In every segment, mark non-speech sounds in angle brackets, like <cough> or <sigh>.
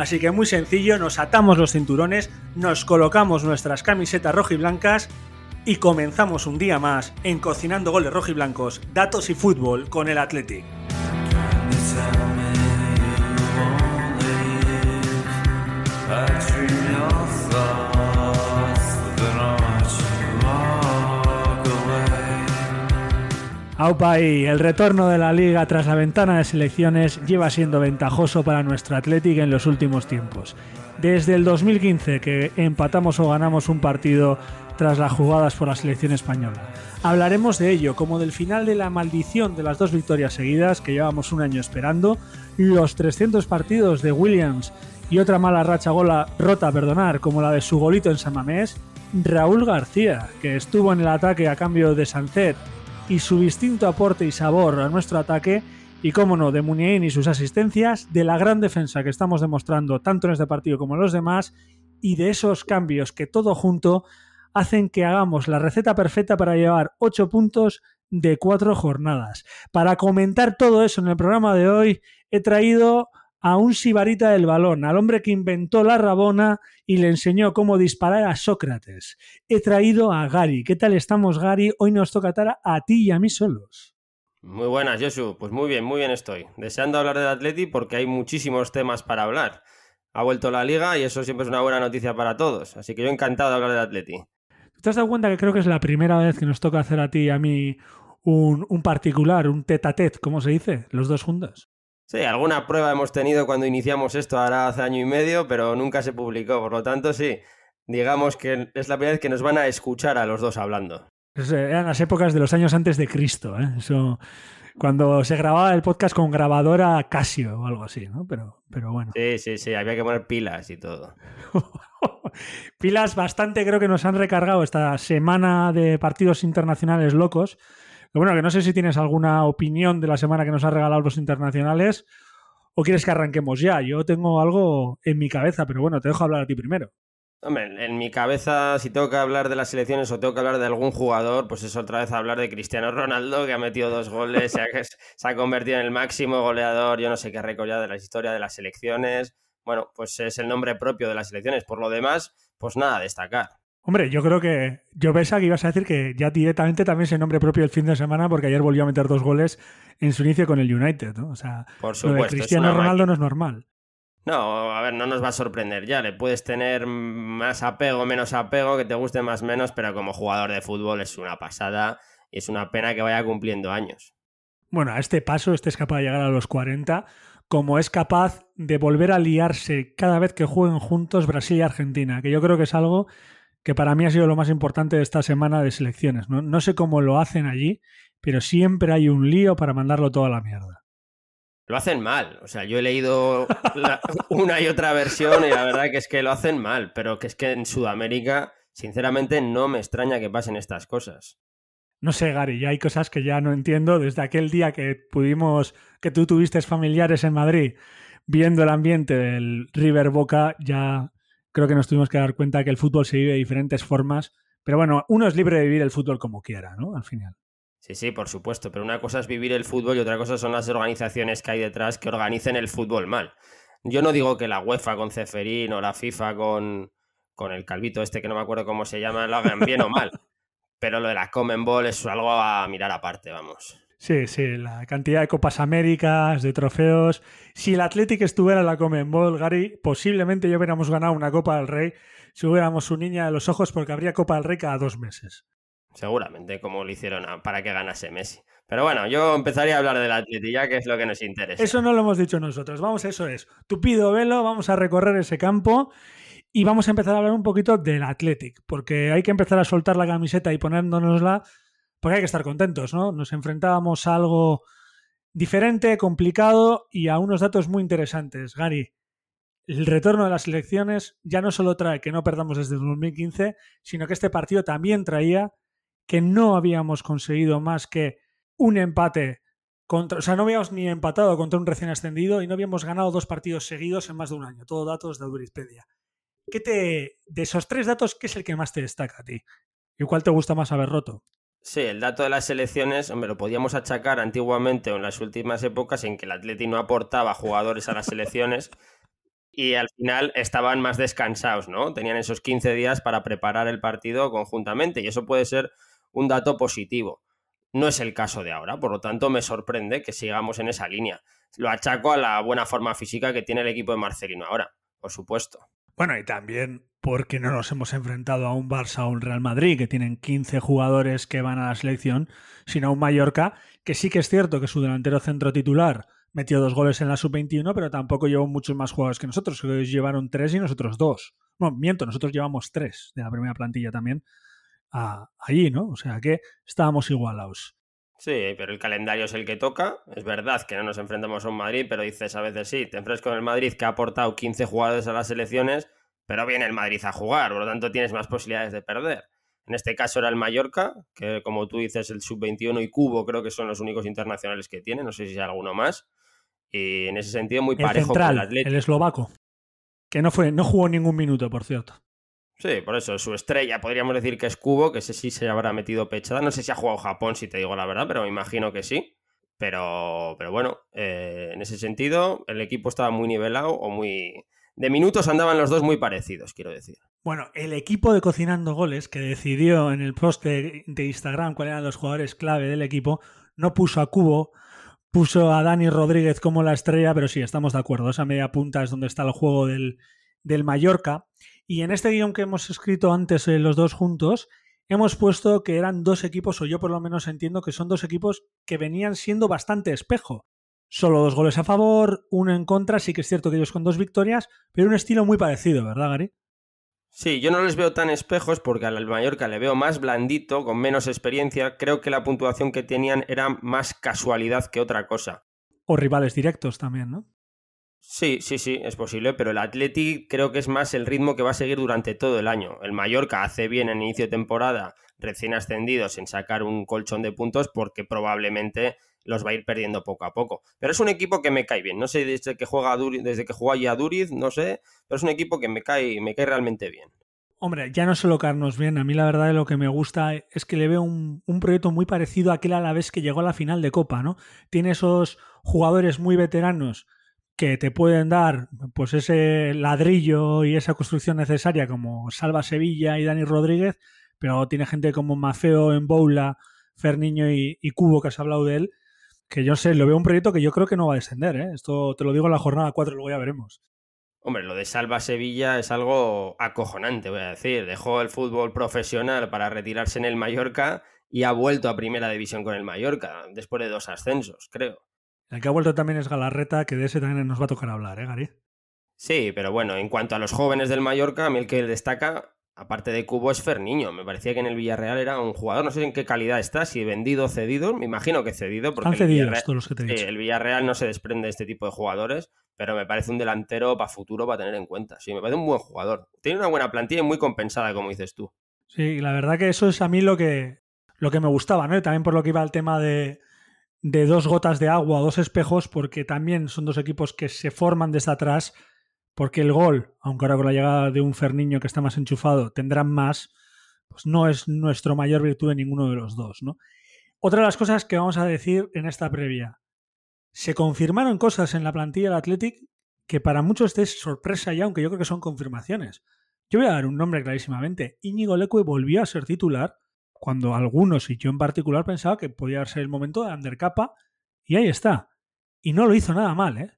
Así que muy sencillo, nos atamos los cinturones, nos colocamos nuestras camisetas rojiblancas y comenzamos un día más en Cocinando Goles Rojiblancos, Datos y Fútbol con el Athletic. Aupa y el retorno de la liga tras la ventana de selecciones lleva siendo ventajoso para nuestro Athletic en los últimos tiempos. Desde el 2015 que empatamos o ganamos un partido tras las jugadas por la selección española. Hablaremos de ello, como del final de la maldición de las dos victorias seguidas que llevamos un año esperando, los 300 partidos de Williams y otra mala racha gola rota, perdonar, como la de su golito en San Mamés, Raúl García, que estuvo en el ataque a cambio de Sancet y su distinto aporte y sabor a nuestro ataque, y cómo no, de Muniain y sus asistencias, de la gran defensa que estamos demostrando tanto en este partido como en los demás, y de esos cambios que todo junto hacen que hagamos la receta perfecta para llevar 8 puntos de 4 jornadas. Para comentar todo eso en el programa de hoy, he traído a un sibarita del balón, al hombre que inventó la rabona y le enseñó cómo disparar a Sócrates. He traído a Gary. ¿Qué tal estamos, Gary? Hoy nos toca estar a ti y a mí solos. Muy buenas, Josu. Pues muy bien, muy bien estoy. Deseando hablar del Atleti porque hay muchísimos temas para hablar. Ha vuelto la liga y eso siempre es una buena noticia para todos. Así que yo encantado de hablar del Atleti. ¿Te has dado cuenta que creo que es la primera vez que nos toca hacer a ti y a mí un, un particular, un tete a tete, ¿cómo se dice? Los dos juntos. Sí, alguna prueba hemos tenido cuando iniciamos esto ahora hace año y medio, pero nunca se publicó. Por lo tanto, sí, digamos que es la primera vez que nos van a escuchar a los dos hablando. Eh, eran las épocas de los años antes de Cristo, ¿eh? Eso, cuando se grababa el podcast con grabadora Casio o algo así, ¿no? Pero, pero bueno. Sí, sí, sí, había que poner pilas y todo. <laughs> pilas bastante creo que nos han recargado esta semana de partidos internacionales locos bueno, que no sé si tienes alguna opinión de la semana que nos ha regalado los internacionales o quieres que arranquemos ya. Yo tengo algo en mi cabeza, pero bueno, te dejo hablar a ti primero. Hombre, en mi cabeza, si tengo que hablar de las selecciones o tengo que hablar de algún jugador, pues es otra vez hablar de Cristiano Ronaldo, que ha metido dos goles, se, ha, <laughs> convertido en el máximo goleador, yo no sé qué récord ya de la historia de las selecciones. Bueno, pues es el nombre propio de las selecciones. Por lo demás, pues nada, destacar. Hombre, yo creo que yo pensaba que ibas a decir que ya directamente también se nombre propio el fin de semana porque ayer volvió a meter dos goles en su inicio con el United, ¿no? O sea, Por supuesto, Cristiano Ronaldo no es normal. No, a ver, no nos va a sorprender ya. Le puedes tener más apego, menos apego, que te guste más menos, pero como jugador de fútbol es una pasada y es una pena que vaya cumpliendo años. Bueno, a este paso, este es capaz de llegar a los 40, como es capaz de volver a liarse cada vez que jueguen juntos Brasil y Argentina, que yo creo que es algo que para mí ha sido lo más importante de esta semana de selecciones. No, sé cómo lo hacen allí, pero siempre hay un lío para mandarlo toda la mierda. Lo hacen mal. O sea, yo he leído una y otra versión y la verdad que es que lo hacen mal, pero que es que en Sudamérica, sinceramente, no me extraña que pasen estas cosas. No sé, Gary, ya hay cosas que ya no entiendo. Desde aquel día que pudimos, que tú tuviste familiares en Madrid, viendo el ambiente del River Boca, ya creo que nos tuvimos que dar cuenta que el fútbol se vive de diferentes formas, pero bueno, uno es libre de vivir el fútbol como quiera, ¿no? Al final. Sí, sí, por supuesto, pero una cosa es vivir el fútbol y otra cosa son las organizaciones que hay detrás que organicen el fútbol mal. Yo no digo que la UEFA con Ceferín o la FIFA con, con el calvito este que no me acuerdo cómo se llama lo hagan bien o mal, <laughs> pero lo de la Common Ball es algo a mirar aparte, vamos. Sí, sí, la cantidad de Copas Américas, de trofeos. Si el Athletic estuviera en la Comenbol, Gary, posiblemente ya hubiéramos ganado una Copa del Rey si hubiéramos su niña de los ojos porque habría Copa del Rey cada dos meses. Seguramente, como lo hicieron para que ganase Messi. Pero bueno, yo empezaría a hablar del Athletic ya, que es lo que nos interesa. Eso no lo hemos dicho nosotros. Vamos, eso es. Tupido velo, vamos a recorrer ese campo y vamos a empezar a hablar un poquito del Athletic, porque hay que empezar a soltar la camiseta y ponérnosla, porque hay que estar contentos, ¿no? Nos enfrentábamos a algo diferente, complicado y a unos datos muy interesantes. Gary, el retorno de las elecciones ya no solo trae que no perdamos desde 2015, sino que este partido también traía que no habíamos conseguido más que un empate contra, o sea, no habíamos ni empatado contra un recién ascendido y no habíamos ganado dos partidos seguidos en más de un año. Todo datos de Wikipedia. ¿Qué te, de esos tres datos, qué es el que más te destaca a ti? ¿Y cuál te gusta más haber roto? Sí, el dato de las elecciones, hombre, lo podíamos achacar antiguamente o en las últimas épocas en que el Atleti no aportaba jugadores a las elecciones y al final estaban más descansados, ¿no? Tenían esos 15 días para preparar el partido conjuntamente y eso puede ser un dato positivo. No es el caso de ahora, por lo tanto me sorprende que sigamos en esa línea. Lo achaco a la buena forma física que tiene el equipo de Marcelino ahora, por supuesto. Bueno, y también porque no nos hemos enfrentado a un Barça o un Real Madrid, que tienen 15 jugadores que van a la selección, sino a un Mallorca, que sí que es cierto que su delantero centro titular metió dos goles en la sub-21, pero tampoco llevó muchos más jugadores que nosotros, ellos llevaron tres y nosotros dos. Bueno, miento, nosotros llevamos tres de la primera plantilla también allí, ¿no? O sea que estábamos igualados. Sí, pero el calendario es el que toca. Es verdad que no nos enfrentamos a un Madrid, pero dices a veces sí, te enfrentas con el Madrid que ha aportado 15 jugadores a las elecciones, pero viene el Madrid a jugar, por lo tanto tienes más posibilidades de perder. En este caso era el Mallorca, que como tú dices, el Sub-21 y Cubo creo que son los únicos internacionales que tiene, no sé si hay alguno más. Y en ese sentido muy parejo con el Atlético. El eslovaco, que no, fue, no jugó ningún minuto, por cierto. Sí, por eso, su estrella podríamos decir que es Cubo, que ese sí se habrá metido pechada. No sé si ha jugado Japón, si te digo la verdad, pero me imagino que sí. Pero, pero bueno, eh, en ese sentido, el equipo estaba muy nivelado o muy. De minutos andaban los dos muy parecidos, quiero decir. Bueno, el equipo de Cocinando Goles, que decidió en el post de, de Instagram cuáles eran los jugadores clave del equipo, no puso a Cubo, puso a Dani Rodríguez como la estrella, pero sí, estamos de acuerdo. Esa media punta es donde está el juego del, del Mallorca. Y en este guion que hemos escrito antes eh, los dos juntos, hemos puesto que eran dos equipos, o yo por lo menos entiendo que son dos equipos que venían siendo bastante espejo. Solo dos goles a favor, uno en contra, sí que es cierto que ellos con dos victorias, pero un estilo muy parecido, ¿verdad, Gary? Sí, yo no les veo tan espejos porque al Mallorca le veo más blandito, con menos experiencia. Creo que la puntuación que tenían era más casualidad que otra cosa. O rivales directos también, ¿no? Sí, sí, sí, es posible, pero el Athletic creo que es más el ritmo que va a seguir durante todo el año. El Mallorca hace bien en inicio de temporada, recién ascendidos, en sacar un colchón de puntos porque probablemente los va a ir perdiendo poco a poco. Pero es un equipo que me cae bien. No sé desde que juega Duriz, desde que juega ya Duriz, no sé, pero es un equipo que me cae, me cae realmente bien. Hombre, ya no solo caernos bien, a mí la verdad lo que me gusta es que le veo un, un proyecto muy parecido a aquel a la vez que llegó a la final de Copa, ¿no? Tiene esos jugadores muy veteranos que te pueden dar pues ese ladrillo y esa construcción necesaria como Salva Sevilla y Dani Rodríguez, pero tiene gente como Mafeo en Boula, Ferniño y, Cubo, que has hablado de él, que yo sé, lo veo un proyecto que yo creo que no va a descender, ¿eh? Esto te lo digo en la jornada 4, luego ya veremos. Hombre, lo de Salva Sevilla es algo acojonante, voy a decir. Dejó el fútbol profesional para retirarse en el Mallorca y ha vuelto a primera división con el Mallorca, después de dos ascensos, creo. El que ha vuelto también es Galarreta, que de ese también nos va a tocar hablar, ¿eh, Gary? Sí, pero bueno, en cuanto a los jóvenes del Mallorca, a mí el que destaca, aparte de Cubo, es Ferniño. Me parecía que en el Villarreal era un jugador, no sé en qué calidad está, si vendido o cedido, me imagino que cedido. Porque todos los que te he dicho. Sí, el Villarreal no se desprende de este tipo de jugadores, pero me parece un delantero para futuro para tener en cuenta. Sí, me parece un buen jugador. Tiene una buena plantilla y muy compensada, como dices tú. Sí, la verdad que eso es a mí lo que, lo que me gustaba, ¿no? Y también por lo que iba el tema de, de dos gotas de agua dos espejos, porque también son dos equipos que se forman desde atrás, porque el gol, aunque ahora con la llegada de un Ferniño que está más enchufado, tendrán más, pues no es nuestro mayor virtud de ninguno de los dos, ¿no? Otra de las cosas que vamos a decir en esta previa. Se confirmaron cosas en la plantilla del Athletic que para muchos es sorpresa ya, aunque yo creo que son confirmaciones. Yo voy a dar un nombre clarísimamente. Íñigo Leque volvió a ser titular cuando algunos, y yo en particular, pensaba que podía ser el momento de undercapa, y ahí está. Y no lo hizo nada mal, ¿eh?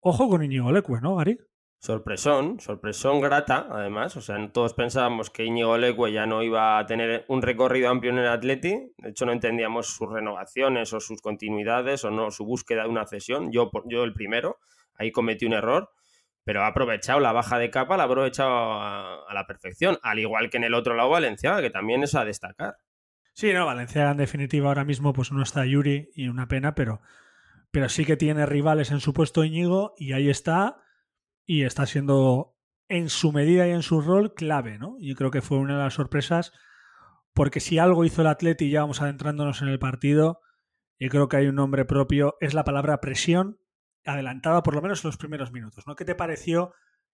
Ojo con Íñigo Leque, ¿no, Gary? Sorpresón, sorpresón grata, además. O sea, todos pensábamos que Íñigo Leque ya no iba a tener un recorrido amplio en el Atleti. De hecho, no entendíamos sus renovaciones o sus continuidades o no su búsqueda de una cesión. Yo, yo el primero, ahí cometí un error, pero ha aprovechado la baja de capa, la ha aprovechado a, la perfección. Al igual que en el otro lado Valenciaga, que también es a destacar. Sí, no, Valenciaga en definitiva ahora mismo pues no está Yuri y una pena, pero, pero sí que tiene rivales en su puesto Íñigo y ahí está y está siendo en su medida y en su rol clave, ¿no? Yo creo que fue una de las sorpresas, porque si algo hizo el Atleti, ya vamos adentrándonos en el partido, y creo que hay un nombre propio, es la palabra presión, adelantada por lo menos en los primeros minutos, ¿no? ¿Qué te pareció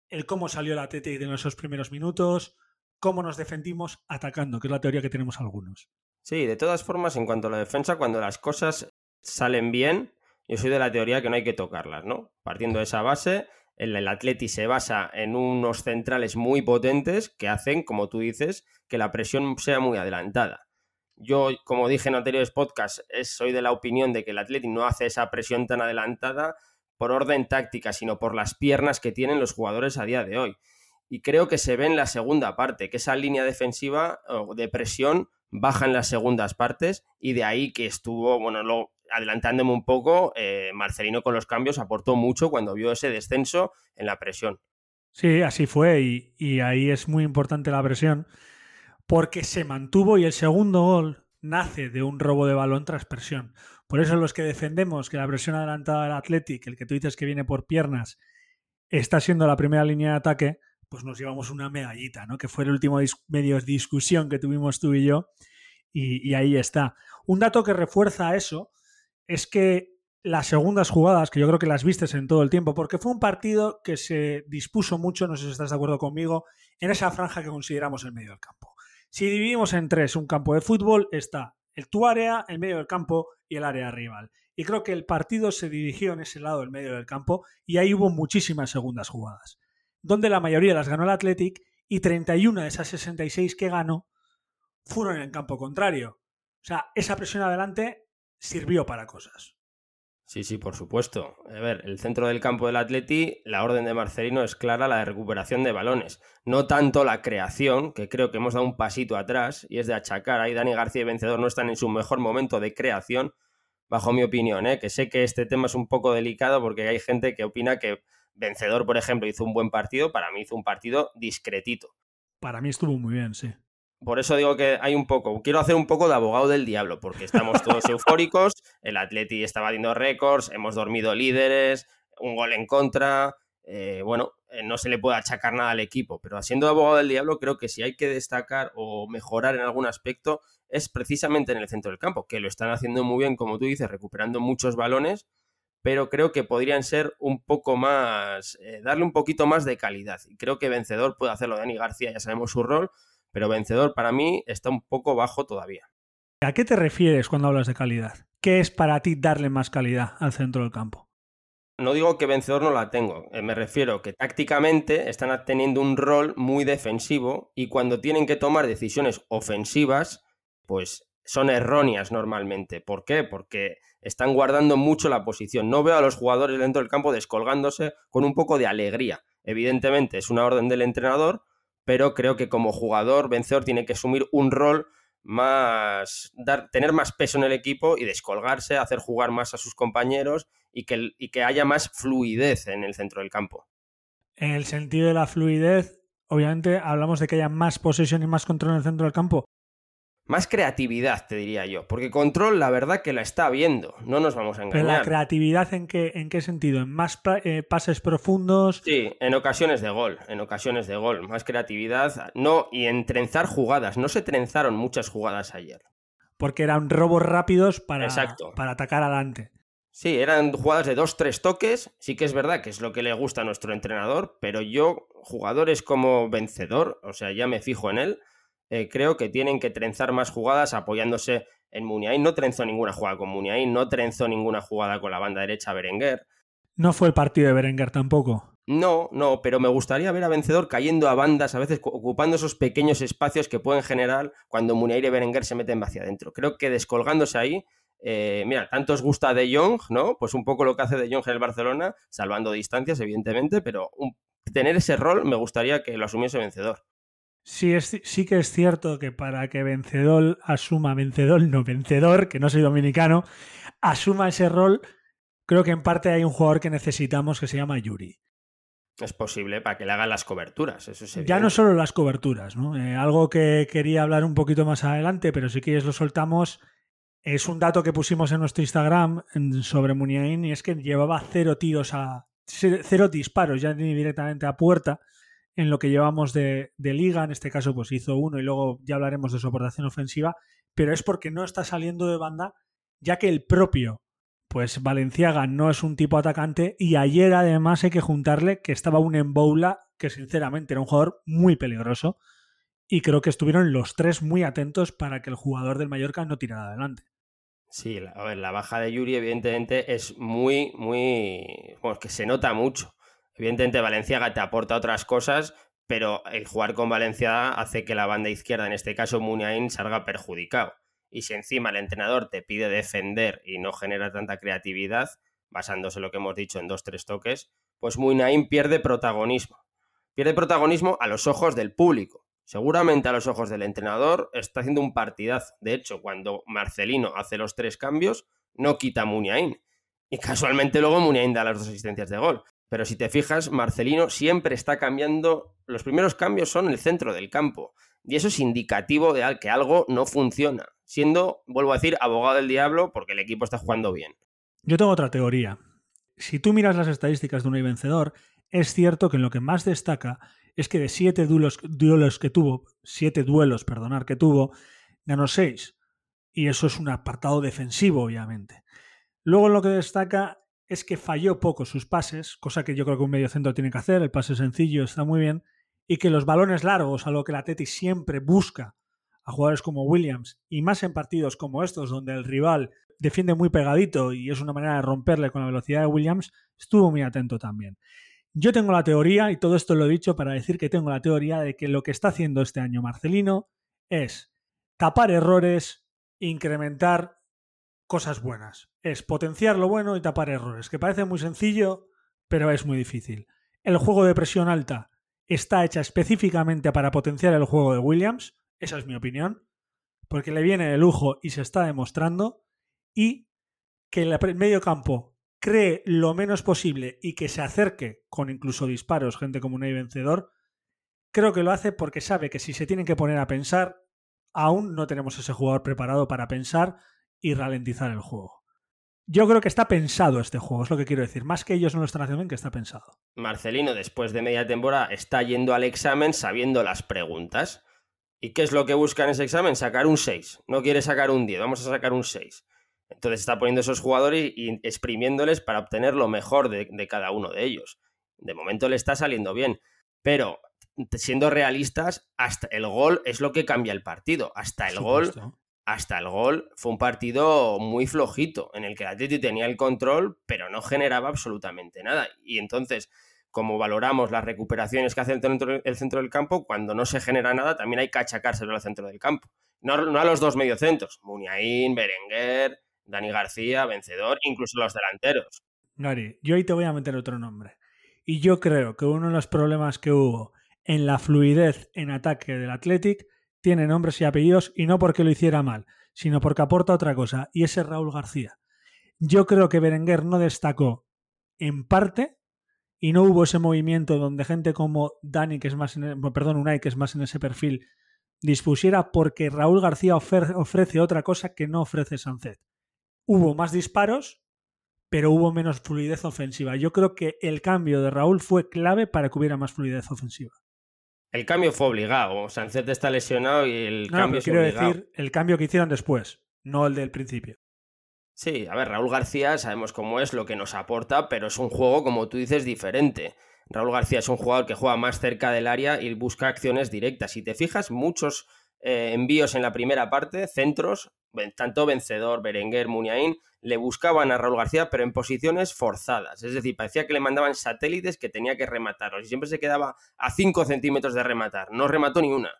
el cómo salió el Atleti en esos primeros minutos? ¿Cómo nos defendimos atacando? Que es la teoría que tenemos algunos. Sí, de todas formas, en cuanto a la defensa, cuando las cosas salen bien, yo soy de la teoría que no hay que tocarlas, ¿no? Partiendo de esa base, el, Atleti se basa en unos centrales muy potentes que hacen, como tú dices, que la presión sea muy adelantada. Yo, como dije en anteriores podcasts, soy de la opinión de que el Atleti no hace esa presión tan adelantada por orden táctica, sino por las piernas que tienen los jugadores a día de hoy. Y creo que se ve en la segunda parte, que esa línea defensiva de presión baja en las segundas partes y de ahí que estuvo, bueno, adelantándome un poco, eh, Marcelino con los cambios aportó mucho cuando vio ese descenso en la presión. Sí, así fue y, y ahí es muy importante la presión porque se mantuvo y el segundo gol nace de un robo de balón tras presión. Por eso los que defendemos que la presión adelantada del Athletic, el que tú dices que viene por piernas, está siendo la primera línea de ataque, pues nos llevamos una medallita, ¿no? Que fue el último dis medio discusión que tuvimos tú y yo. Y, y, ahí está. Un dato que refuerza eso es que las segundas jugadas, que yo creo que las vistes en todo el tiempo, porque fue un partido que se dispuso mucho, no sé si estás de acuerdo conmigo, en esa franja que consideramos el medio del campo. Si dividimos en tres un campo de fútbol, está el tu área, el medio del campo y el área rival. Y creo que el partido se dirigió en ese lado del medio del campo y ahí hubo muchísimas segundas jugadas, donde la mayoría las ganó el Athletic y 31 de esas 66 que ganó fueron en el campo contrario. O sea, esa presión adelante sirvió para cosas. Sí, sí, por supuesto. A ver, el centro del campo del Atleti, la orden de Marcelino es clara, la de recuperación de balones. No tanto la creación, que creo que hemos dado un pasito atrás, y es de achacar. Ahí Dani García y Vencedor no están en su mejor momento de creación, bajo mi opinión, ¿eh? que sé que este tema es un poco delicado porque hay gente que opina que Vencedor, por ejemplo, hizo un buen partido, para mí hizo un partido discretito. Para mí estuvo muy bien, sí. Por eso digo que hay un poco, quiero hacer un poco de abogado del diablo, porque estamos todos <laughs> eufóricos, el Atleti está batiendo récords, hemos dormido líderes, un gol en contra, eh, bueno, eh, no se le puede achacar nada al equipo, pero siendo abogado del diablo creo que si hay que destacar o mejorar en algún aspecto es precisamente en el centro del campo, que lo están haciendo muy bien, como tú dices, recuperando muchos balones, pero creo que podrían ser un poco más, eh, darle un poquito más de calidad. Y creo que vencedor puede hacerlo Dani García, ya sabemos su rol, pero vencedor para mí está un poco bajo todavía. ¿A qué te refieres cuando hablas de calidad? ¿Qué es para ti darle más calidad al centro del campo? No digo que vencedor no la tengo, eh, me refiero que tácticamente están teniendo un rol muy defensivo y cuando tienen que tomar decisiones ofensivas, pues son erróneas normalmente. ¿Por qué? Porque están guardando mucho la posición. No veo a los jugadores dentro del campo descolgándose con un poco de alegría. Evidentemente es una orden del entrenador, pero creo que como jugador vencedor tiene que asumir un rol más, tener más peso en el equipo y descolgarse, hacer jugar más a sus compañeros y que, y que haya más fluidez en el centro del campo. En el sentido de la fluidez, obviamente hablamos de que haya más posesión y más control en el centro del campo, más creatividad, te diría yo. Porque control, la verdad que la está viendo. No nos vamos a engañar. Pero la creatividad, ¿en qué, en qué sentido? ¿En más eh, pases profundos? Sí, en ocasiones de gol. En ocasiones de gol. Más creatividad. No, y en trenzar jugadas. No se trenzaron muchas jugadas ayer. Porque eran robos rápidos para, para atacar adelante. Sí, eran jugadas de dos, tres toques. Sí que es verdad que es lo que le gusta a nuestro entrenador. Pero yo, jugadores como vencedor, o sea, ya me fijo en él eh, creo que tienen que trenzar más jugadas apoyándose en Muniain. No trenzó ninguna jugada con Muniain, no trenzó ninguna jugada con la banda derecha Berenguer. No fue el partido de Berenguer tampoco. No, no, pero me gustaría ver a Vencedor cayendo a bandas, a veces ocupando esos pequeños espacios que pueden generar cuando Muniain y Berenguer se meten hacia adentro. Creo que descolgándose ahí, eh, mira, tanto os gusta De Jong, ¿no? Pues un poco lo que hace De Jong en el Barcelona, salvando distancias, evidentemente, pero tener ese rol me gustaría que lo asumiese Vencedor. Sí, es, sí que es cierto que para que Vencedor asuma, Vencedor, no Vencedor, que no soy dominicano, asuma ese rol, creo que en parte hay un jugador que necesitamos que se llama Yuri. Es posible para que le hagan las coberturas. Eso ya no solo las coberturas, ¿no? Eh, algo que quería hablar un poquito más adelante, pero si quieres lo soltamos. Es un dato que pusimos en nuestro Instagram sobre Muniain y es que llevaba cero tiros a. cero disparos, ya ni directamente a puerta en lo que llevamos de, liga. En este caso, pues hizo uno y luego ya hablaremos de su aportación ofensiva. Pero es porque no está saliendo de banda, ya que el propio pues Valenciaga no es un tipo atacante y ayer además hay que juntarle que estaba un Emboula que sinceramente era un jugador muy peligroso y creo que estuvieron los tres muy atentos para que el jugador del Mallorca no tirara adelante. Sí, a ver, la baja de Yuri evidentemente es muy, muy... Bueno, que se nota mucho. Evidentemente Valenciaga te aporta otras cosas, pero el jugar con Valenciaga hace que la banda izquierda, en este caso Muniain, salga perjudicado y si encima el entrenador te pide defender y no genera tanta creatividad, basándose en lo que hemos dicho en dos, tres toques, pues Muinain pierde protagonismo. Pierde protagonismo a los ojos del público. Seguramente a los ojos del entrenador está haciendo un partidazo. De hecho, cuando Marcelino hace los tres cambios, no quita a. Y casualmente luego Muniain da las dos asistencias de gol. Pero si te fijas, Marcelino siempre está cambiando. Los primeros cambios son el centro del campo. Y eso es indicativo de que algo no funciona siendo, vuelvo a decir, abogado del diablo porque el equipo está jugando bien. Yo tengo otra teoría. Si tú miras las estadísticas de un vencedor, es cierto que en lo que más destaca es que de siete duelos, que tuvo, siete duelos, perdonar, que tuvo, ganó seis. Y eso es un apartado defensivo, obviamente. Luego lo que destaca es que falló poco sus pases, cosa que yo creo que un medio centro tiene que hacer, el pase sencillo está muy bien, y que los balones largos, algo que la Teti siempre busca a jugadores como Williams y más en partidos como estos donde el rival defiende muy pegadito y es una manera de romperle con la velocidad de Williams, estuvo muy atento también. Yo tengo la teoría, y todo esto lo he dicho para decir que tengo la teoría de que lo que está haciendo este año Marcelino es tapar errores, incrementar cosas buenas. Es potenciar lo bueno y tapar errores, que parece muy sencillo, pero es muy difícil. El juego de presión alta está hecha específicamente para potenciar el juego de Williams, esa es mi opinión. Porque le viene de lujo y se está demostrando. Y que el medio campo cree lo menos posible y que se acerque con incluso disparos, gente como un vencedor, creo que lo hace porque sabe que si se tienen que poner a pensar, aún no tenemos ese jugador preparado para pensar y ralentizar el juego. Yo creo que está pensado este juego, es lo que quiero decir. Más que ellos no lo están haciendo bien, que está pensado. Marcelino, después de media temporada, está yendo al examen sabiendo las preguntas. ¿Y qué es lo que busca en ese examen? Sacar un 6. No quiere sacar un 10, vamos a sacar un 6. Entonces está poniendo esos jugadores y exprimiéndoles para obtener lo mejor de, cada uno de ellos. De momento le está saliendo bien. Pero siendo realistas, hasta el gol es lo que cambia el partido. Hasta el gol. Hasta el gol fue un partido muy flojito, en el que el Atleti tenía el control, pero no generaba absolutamente nada. Y entonces, como valoramos las recuperaciones que hace el centro, el centro del campo, cuando no se genera nada, también hay que achacárselo al centro del campo. No, a los dos mediocentros, Muniain, Berenguer, Dani García, Vencedor, incluso los delanteros. Gary, yo ahí te voy a meter otro nombre. Y yo creo que uno de los problemas que hubo en la fluidez en ataque del Athletic tiene nombres y apellidos y no porque lo hiciera mal, sino porque aporta otra cosa, y ese es Raúl García. Yo creo que Berenguer no destacó en parte y no hubo ese movimiento donde gente como Dani, que es más en perdón, Unai, que es más en ese perfil, dispusiera porque Raúl García ofrece otra cosa que no ofrece Sancet. Hubo más disparos, pero hubo menos fluidez ofensiva. Yo creo que el cambio de Raúl fue clave para que hubiera más fluidez ofensiva. El cambio fue obligado. Sancet está lesionado y el cambio quiero decir el cambio que hicieron después, no el del principio. Sí, a ver, Raúl García sabemos cómo es lo que nos aporta, pero es un juego, como tú dices, diferente. Raúl García es un jugador que juega más cerca del área y busca acciones directas. Si te fijas, muchos eh, envíos en la primera parte, centros, tanto Vencedor, Berenguer, Muniain, le buscaban a Raúl García, pero en posiciones forzadas. Es decir, parecía que le mandaban satélites que tenía que rematarlos y siempre se quedaba a 5 centímetros de rematar. No remató ni una.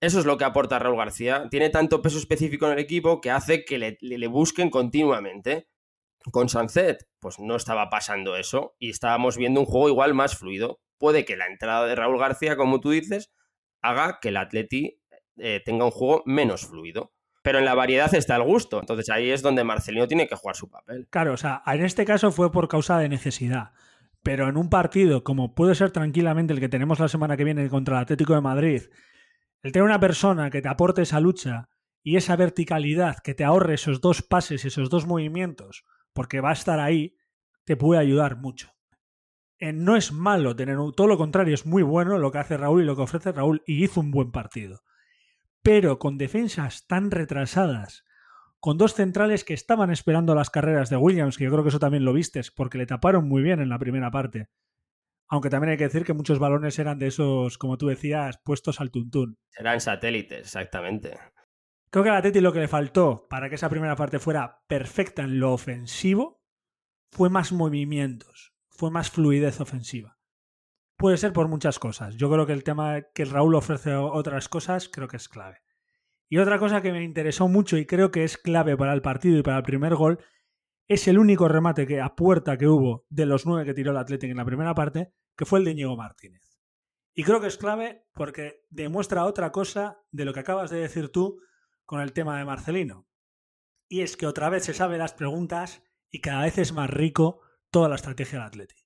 Eso es lo que aporta Raúl García. Tiene tanto peso específico en el equipo que hace que le, le busquen continuamente. Con Sancet, pues no estaba pasando eso y estábamos viendo un juego igual más fluido. Puede que la entrada de Raúl García, como tú dices, haga que el Atleti eh, tenga un juego menos fluido. Pero en la variedad está el gusto. Entonces ahí es donde Marcelino tiene que jugar su papel. Claro, o sea, en este caso fue por causa de necesidad. Pero en un partido como puede ser tranquilamente el que tenemos la semana que viene contra el Atlético de Madrid, el tener una persona que te aporte esa lucha y esa verticalidad, que te ahorre esos dos pases, esos dos movimientos, porque va a estar ahí, te puede ayudar mucho. Eh, no es malo tener todo lo contrario, es muy bueno lo que hace Raúl y lo que ofrece Raúl y hizo un buen partido pero con defensas tan retrasadas, con dos centrales que estaban esperando las carreras de Williams, que yo creo que eso también lo vistes, porque le taparon muy bien en la primera parte. Aunque también hay que decir que muchos balones eran de esos, como tú decías, puestos al tuntún. Eran satélites, exactamente. Creo que a la Teti lo que le faltó para que esa primera parte fuera perfecta en lo ofensivo fue más movimientos, fue más fluidez ofensiva. Puede ser por muchas cosas. Yo creo que el tema que Raúl ofrece otras cosas creo que es clave. Y otra cosa que me interesó mucho y creo que es clave para el partido y para el primer gol es el único remate que a puerta que hubo de los nueve que tiró el Atlético en la primera parte, que fue el de Diego Martínez. Y creo que es clave porque demuestra otra cosa de lo que acabas de decir tú con el tema de Marcelino. Y es que otra vez se sabe las preguntas y cada vez es más rico toda la estrategia del Atlético.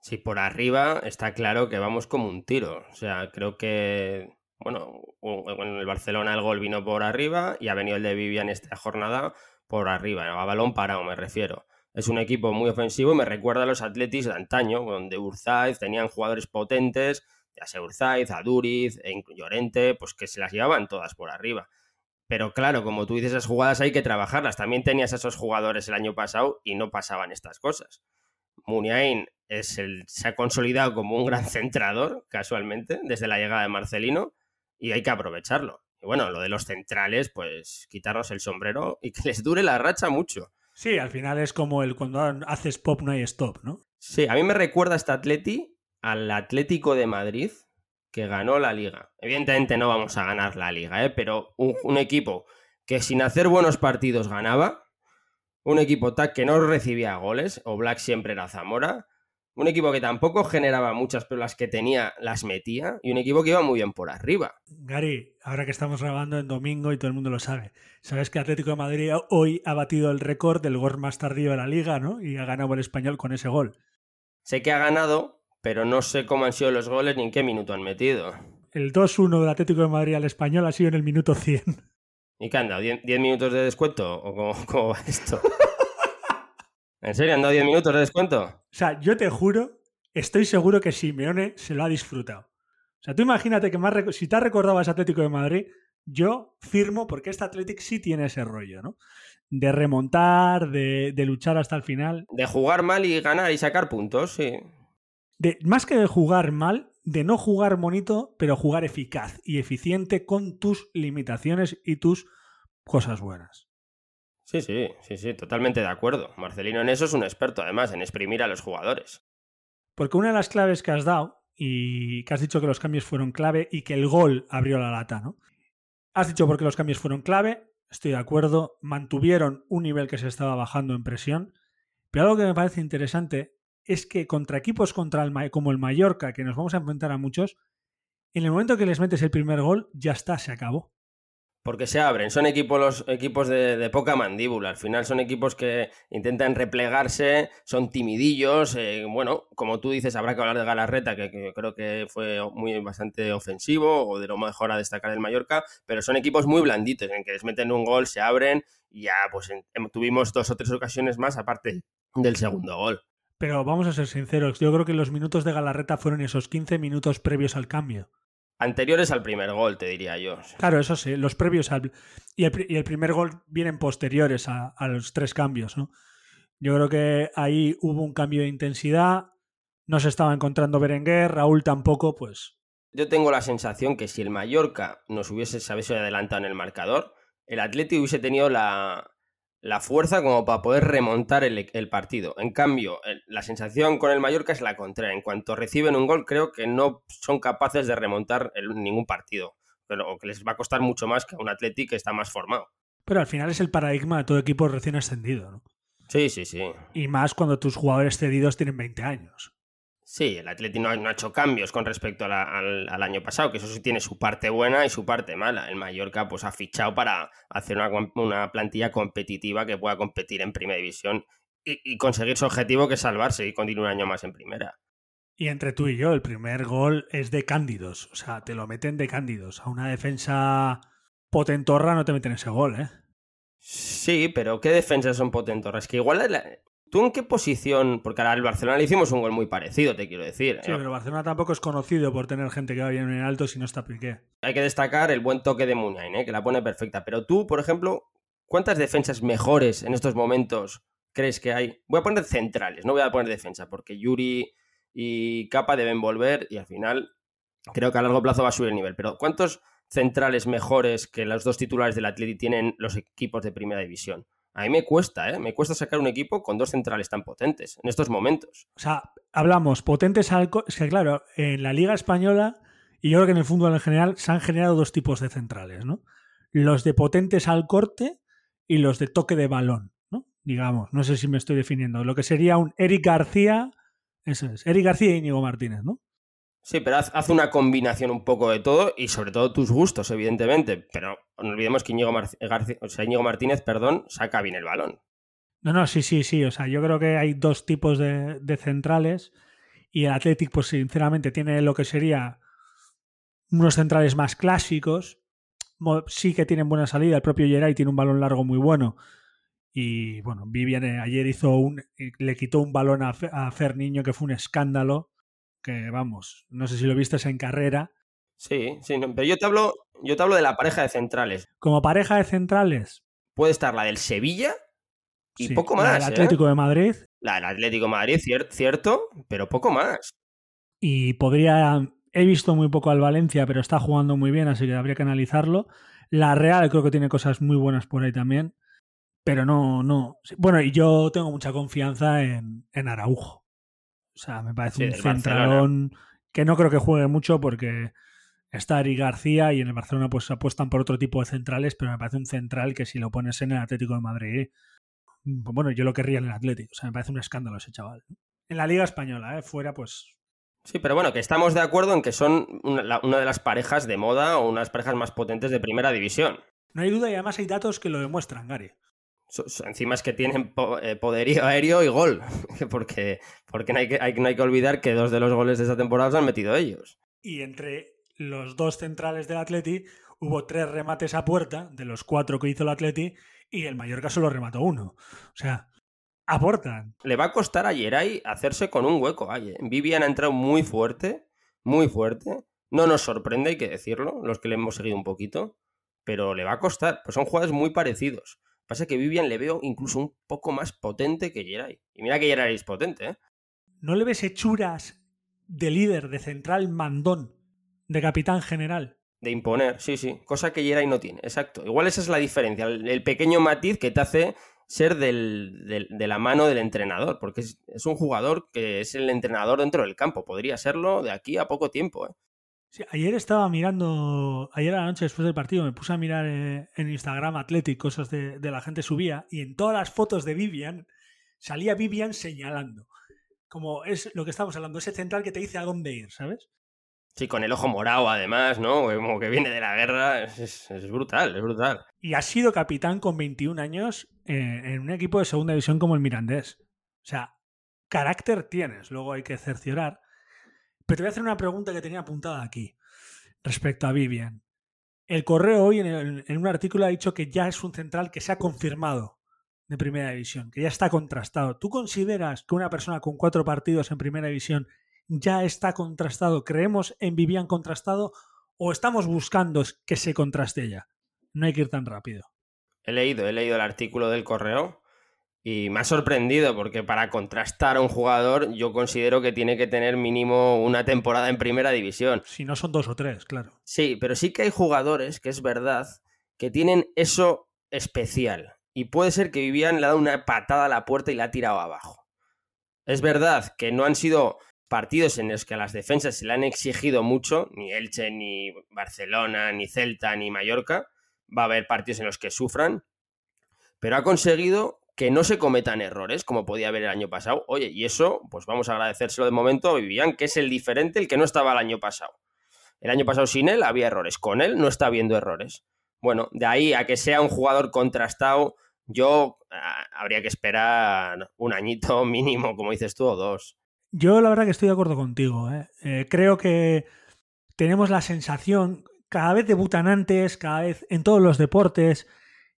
Sí, por arriba está claro que vamos como un tiro. O sea, creo que, bueno, en el Barcelona el gol vino por arriba y ha venido el de Vivian esta jornada por arriba, a balón parado me refiero. Es un equipo muy ofensivo y me recuerda a los Atletis de antaño, donde Urzaiz tenían jugadores potentes, ya sea Urzaiz, Aduriz, e Llorente, pues que se las llevaban todas por arriba. Pero claro, como tú dices, esas jugadas hay que trabajarlas. También tenías a esos jugadores el año pasado y no pasaban estas cosas. Muniain es el, se ha consolidado como un gran centrador, casualmente, desde la llegada de Marcelino, y hay que aprovecharlo. Y bueno, lo de los centrales, pues quitarnos el sombrero y que <laughs> les dure la racha mucho. Sí, al final es como el cuando haces pop no hay stop, ¿no? Sí, a mí me recuerda este Atleti al Atlético de Madrid que ganó la liga. Evidentemente no vamos a ganar la liga, ¿eh? pero un equipo que sin hacer buenos partidos ganaba, un equipo TAC que no recibía goles, o Black siempre era Zamora, un equipo que tampoco generaba muchas, pero las que tenía las metía, y un equipo que iba muy bien por arriba. Gary, ahora que estamos grabando en domingo y todo el mundo lo sabe, sabes que Atlético de Madrid hoy ha batido el récord del gol más tardío de la liga, ¿no? Y ha ganado el español con ese gol. Sé que ha ganado, pero no sé cómo han sido los goles ni en qué minuto han metido. El 2-1 del Atlético de Madrid al español ha sido en el minuto 100. ¿Y qué han dado? ¿10, minutos de descuento? ¿O cómo, va esto? <laughs> ¿En serio han dado 10 minutos de descuento? O sea, yo te juro, estoy seguro que Simeone se lo ha disfrutado. O sea, tú imagínate que más si te has recordado ese Atlético de Madrid, yo firmo porque este Atlético sí tiene ese rollo, ¿no? De remontar, de, luchar hasta el final. De jugar mal y ganar y sacar puntos, sí. De, más que de jugar mal, de no jugar bonito, pero jugar eficaz y eficiente con tus limitaciones y tus cosas buenas. Sí, sí, sí, sí, totalmente de acuerdo. Marcelino en eso es un experto, además, en exprimir a los jugadores. Porque una de las claves que has dado, y que has dicho que los cambios fueron clave y que el gol abrió la lata, ¿no? Has dicho porque los cambios fueron clave, estoy de acuerdo, mantuvieron un nivel que se estaba bajando en presión, pero algo que me parece interesante es que contra equipos contra el, como el Mallorca, que nos vamos a enfrentar a muchos, en el momento que les metes el primer gol, ya está, se acabó. Porque se abren, son equipos, los equipos de, poca mandíbula, al final son equipos que intentan replegarse, son timidillos, eh, bueno, como tú dices, habrá que hablar de Galarreta, que, creo que fue muy bastante ofensivo, o de lo mejor a destacar del Mallorca, pero son equipos muy blanditos, en que les meten un gol, se abren, y ya pues tuvimos dos o tres ocasiones más aparte del segundo gol. Pero vamos a ser sinceros, yo creo que los minutos de Galarreta fueron esos 15 minutos previos al cambio. Anteriores al primer gol, te diría yo. Claro, eso sí, los previos al... Y el, primer gol vienen posteriores a, los tres cambios, ¿no? Yo creo que ahí hubo un cambio de intensidad, no se estaba encontrando Berenguer, Raúl tampoco, pues Yo tengo la sensación que si el Mallorca nos hubiese sabido adelantado en el marcador, el Atlético hubiese tenido la, la fuerza como para poder remontar el, partido. En cambio, la sensación con el Mallorca es la contraria. En cuanto reciben un gol, creo que no son capaces de remontar ningún partido. Pero que les va a costar mucho más que a un Atlético que está más formado. Pero al final es el paradigma de todo equipo recién ascendido, ¿no? Sí, sí, sí. Y más cuando tus jugadores cedidos tienen 20 años. Sí, el Atlético no, ha hecho cambios con respecto al, año pasado, que eso sí tiene su parte buena y su parte mala. El Mallorca pues ha fichado para hacer una, plantilla competitiva que pueda competir en primera división y, conseguir su objetivo que es salvarse y continuar un año más en primera. Y entre tú y yo, el primer gol es de Cándidos. O sea, te lo meten de Cándidos. A una defensa potentorra no te meten ese gol, ¿eh? Sí, pero ¿qué defensas son potentorras? Que igual ¿Tú en qué posición? Porque al Barcelona le hicimos un gol muy parecido, te quiero decir. Sí, pero Barcelona tampoco es conocido por tener gente que va bien en alto si no está Piqué. Hay que destacar el buen toque de Muniain, ¿eh? que la pone perfecta. Pero tú, por ejemplo, ¿cuántas defensas mejores en estos momentos crees que hay? Voy a poner centrales, no voy a poner defensa, porque Yuri y Capa deben volver y al final creo que a largo plazo va a subir el nivel. Pero ¿cuántos centrales mejores que los dos titulares del Atleti tienen los equipos de primera división? A mí me cuesta, ¿eh? Me cuesta sacar un equipo con dos centrales tan potentes en estos momentos. O sea, hablamos potentes al... Es que claro, en la Liga Española y yo creo que en el fútbol en general se han generado dos tipos de centrales, ¿no? Los de potentes al corte y los de toque de balón, ¿no? Digamos, no sé si me estoy definiendo. Lo que sería un Eric García, eso es, Eric García y Íñigo Martínez, ¿no? Sí, pero haz, una combinación un poco de todo y sobre todo tus gustos, evidentemente. Pero no olvidemos que Íñigo, Martínez perdón, saca bien el balón. No, no, sí, sí, sí. O sea, yo creo que hay dos tipos de, centrales y el Athletic, pues sinceramente, tiene lo que sería unos centrales más clásicos. Sí que tienen buena salida. El propio Geray tiene un balón largo muy bueno. Y bueno, Vivian eh, ayer hizo un. le quitó un balón a, a Fer Niño que fue un escándalo que vamos, no sé si lo viste en carrera. Sí, sí, pero yo te hablo, yo te hablo de la pareja de centrales. Como pareja de centrales. Puede estar la del Sevilla y poco más. La del Atlético ¿eh? de Madrid. La del Atlético de Madrid, cierto, pero poco más. Y podría. He visto muy poco al Valencia, pero está jugando muy bien, así que habría que analizarlo. La Real creo que tiene cosas muy buenas por ahí también. Pero no, no. Bueno, y yo tengo mucha confianza en, en Araujo. O sea, me parece un centralón que no creo que juegue mucho porque está Ari García y en el Barcelona pues apuestan por otro tipo de centrales, pero me parece un central que si lo pones en el Atlético de Madrid, pues bueno, yo lo querría en el Atlético. O sea, me parece un escándalo ese chaval. En la Liga Española, ¿eh? fuera pues... Sí, pero bueno, que estamos de acuerdo en que son una, una de las parejas de moda o unas parejas más potentes de primera división. No hay duda y además hay datos que lo demuestran, Gary encima es que tienen eh, poderío aéreo y gol, <laughs> porque, porque no, hay que, no hay que olvidar que dos de los goles de esta temporada se han metido ellos. Y entre los dos centrales del Atleti hubo tres remates a puerta, de los cuatro que hizo el Atleti, y el Mallorca solo remató uno. O sea, aportan. Le va a costar a Yeray hacerse con un hueco. Vivian ha entrado muy fuerte, muy fuerte. No nos sorprende, hay que decirlo, los que le hemos seguido un poquito, pero le va a costar. Pues son jugadores muy parecidos. Pasa que Vivian le veo incluso un poco más potente que Geray. Y mira que Geray es potente, ¿eh? ¿No le ves hechuras de líder, de central mandón, de capitán general? De imponer, sí, sí. Cosa que Geray no tiene, exacto. Igual esa es la diferencia, el, pequeño matiz que te hace ser del, de la mano del entrenador, porque es, es, un jugador que es el entrenador dentro del campo. Podría serlo de aquí a poco tiempo, ¿eh? Ayer estaba mirando, ayer a la noche después del partido me puse a mirar eh, en Instagram Athletic, cosas de, la gente subía, y en todas las fotos de Vivian salía Vivian señalando. Como es lo que estamos hablando, ese central que te dice a dónde ir, ¿sabes? Sí, con el ojo morado además, ¿no? Como que viene de la guerra, es, brutal, es brutal. Y ha sido capitán con 21 años eh, en un equipo de segunda división como el Mirandés. O sea, carácter tienes, luego hay que cerciorar. Pero te voy a hacer una pregunta que tenía apuntada aquí respecto a Vivian. El correo hoy en, un artículo ha dicho que ya es un central que se ha confirmado de primera división, que ya está contrastado. ¿Tú consideras que una persona con cuatro partidos en primera división ya está contrastado? ¿Creemos en Vivian contrastado o estamos buscando que se contraste ya? No hay que ir tan rápido. He leído, he leído el artículo del correo Y me ha sorprendido porque para contrastar a un jugador yo considero que tiene que tener mínimo una temporada en primera división. Si no son dos o tres, claro. Sí, pero sí que hay jugadores, que es verdad, que tienen eso especial. Y puede ser que Vivian le ha dado una patada a la puerta y la ha tirado abajo. Es verdad que no han sido partidos en los que a las defensas se le han exigido mucho, ni Elche, ni Barcelona, ni Celta, ni Mallorca. Va a haber partidos en los que sufran, pero ha conseguido que no se cometan errores como podía haber el año pasado. Oye, y eso, pues vamos a agradecérselo de momento a Vivian, que es el diferente, el que no estaba el año pasado. El año pasado sin él había errores, con él no está habiendo errores. Bueno, de ahí a que sea un jugador contrastado, yo ah, habría que esperar un añito <laughs> mínimo, como dices tú, o dos. Yo la verdad que estoy de acuerdo contigo. ¿eh? Eh, creo que tenemos la sensación, cada vez debutan antes, cada vez en todos los deportes,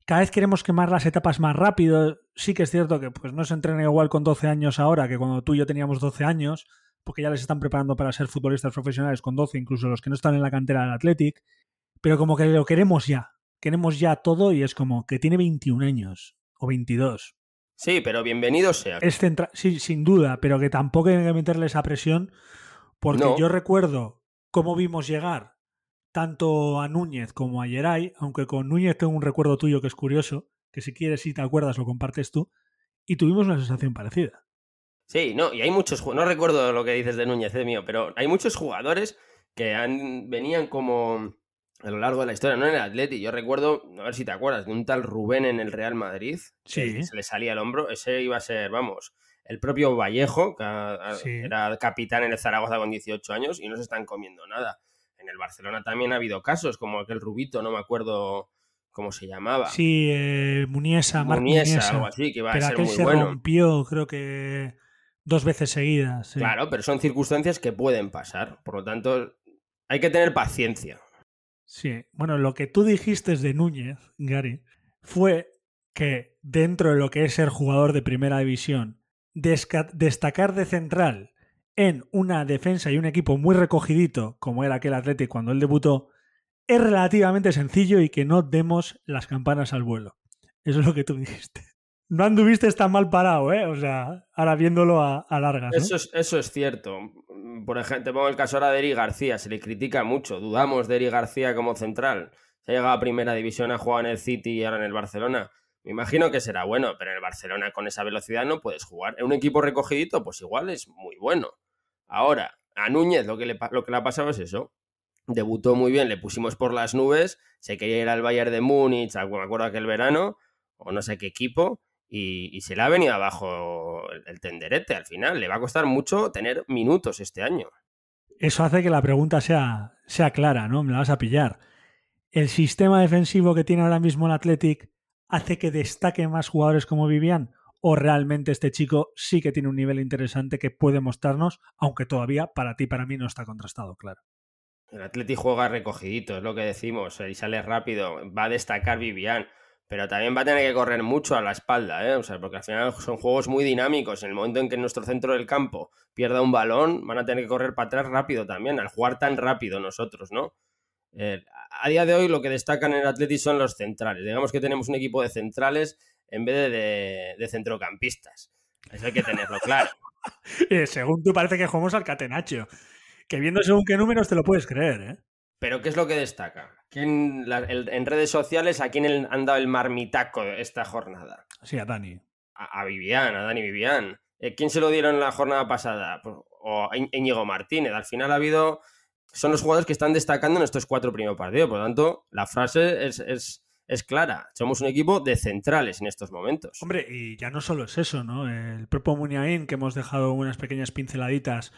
cada vez queremos quemar las etapas más rápido. Sí que es cierto que pues, no se entrena igual con 12 años ahora que cuando tú y yo teníamos 12 años, porque ya les están preparando para ser futbolistas profesionales con 12, incluso los que no están en la cantera del Athletic, pero como que lo queremos ya. Queremos ya todo y es como que tiene 21 años o 22 Sí, pero bienvenido sea. Es sí, sin duda, pero que tampoco hay que meterle esa presión, porque yo recuerdo cómo vimos llegar tanto a Núñez como a Yeray, aunque con Núñez tengo un recuerdo tuyo que es curioso, que si quieres, si te acuerdas, lo compartes tú, y tuvimos una sensación parecida. Sí, no, y hay muchos, no recuerdo lo que dices de Núñez, de mío, pero hay muchos jugadores que han, venían como a lo largo de la historia, no en el Atleti. Yo recuerdo, a ver si te acuerdas, de un tal Rubén en el Real Madrid, sí. se le salía el hombro. Ese iba a ser, vamos, el propio Vallejo, que era capitán en el Zaragoza con 18 años y no se están comiendo nada. En el Barcelona también ha habido casos, como aquel Rubito, no me acuerdo cómo se llamaba. Sí, eh, Muniesa, Muniesa, algo así, que iba a ser muy se rompió, creo que dos veces seguidas. Claro, pero son circunstancias que pueden pasar. Por lo tanto, hay que tener paciencia. Sí, bueno, lo que tú dijiste de Núñez, Gary, fue que dentro de lo que es ser jugador de primera división, destacar de central en una defensa y un equipo muy recogidito, como era aquel Atlético cuando él debutó, es relativamente sencillo y que no demos las campanas al vuelo. Eso es lo que tú dijiste. No anduviste tan mal parado, ¿eh? O sea, ahora viéndolo a, largas. Eso, es, eso es cierto por ejemplo, te pongo el caso ahora de Eri García, se le critica mucho, dudamos de Eri García como central. Se ha llegado a primera división, ha jugado en el City y ahora en el Barcelona. Me imagino que será bueno, pero en el Barcelona con esa velocidad no puedes jugar. En un equipo recogidito, pues igual es muy bueno. Ahora, a Núñez lo que le, lo que le ha pasado es eso. Debutó muy bien, le pusimos por las nubes, se quería ir al Bayern de Múnich, me acuerdo aquel verano, o no sé qué equipo, y, se le ha venido abajo el, tenderete al final. Le va a costar mucho tener minutos este año. Eso hace que la pregunta sea, sea clara, ¿no? Me la vas a pillar. ¿El sistema defensivo que tiene ahora mismo el Athletic hace que destaque más jugadores como Vivian? ¿O realmente este chico sí que tiene un nivel interesante que puede mostrarnos, aunque todavía para ti para mí no está contrastado, claro? El Athletic juega recogidito, es lo que decimos, y sale rápido. Va a destacar Vivian pero también va a tener que correr mucho a la espalda, ¿eh? O sea, porque al final son juegos muy dinámicos. En el momento en que nuestro centro del campo pierda un balón, van a tener que correr para atrás rápido también, al jugar tan rápido nosotros, ¿no? A día de hoy lo que destacan en el Atleti son los centrales. Digamos que tenemos un equipo de centrales en vez de, de, centrocampistas. Eso hay que tenerlo claro. <laughs> Eh, según tú parece que jugamos al catenacho. Que viendo según qué números te lo puedes creer, ¿eh? Pero ¿qué es lo que destaca? ¿Quién, en redes sociales, ¿a quién han dado el marmitaco esta jornada? Sí, a Dani. A, Vivian, a Dani Vivian. Eh, ¿Quién se lo dieron la jornada pasada? Pues, o a Íñigo Martínez. Al final ha habido... Son los jugadores que están destacando en estos cuatro primeros partidos. Por lo tanto, la frase es, es, es clara. Somos un equipo de centrales en estos momentos. Hombre, y ya no solo es eso, ¿no? El propio Muniain, que hemos dejado unas pequeñas pinceladitas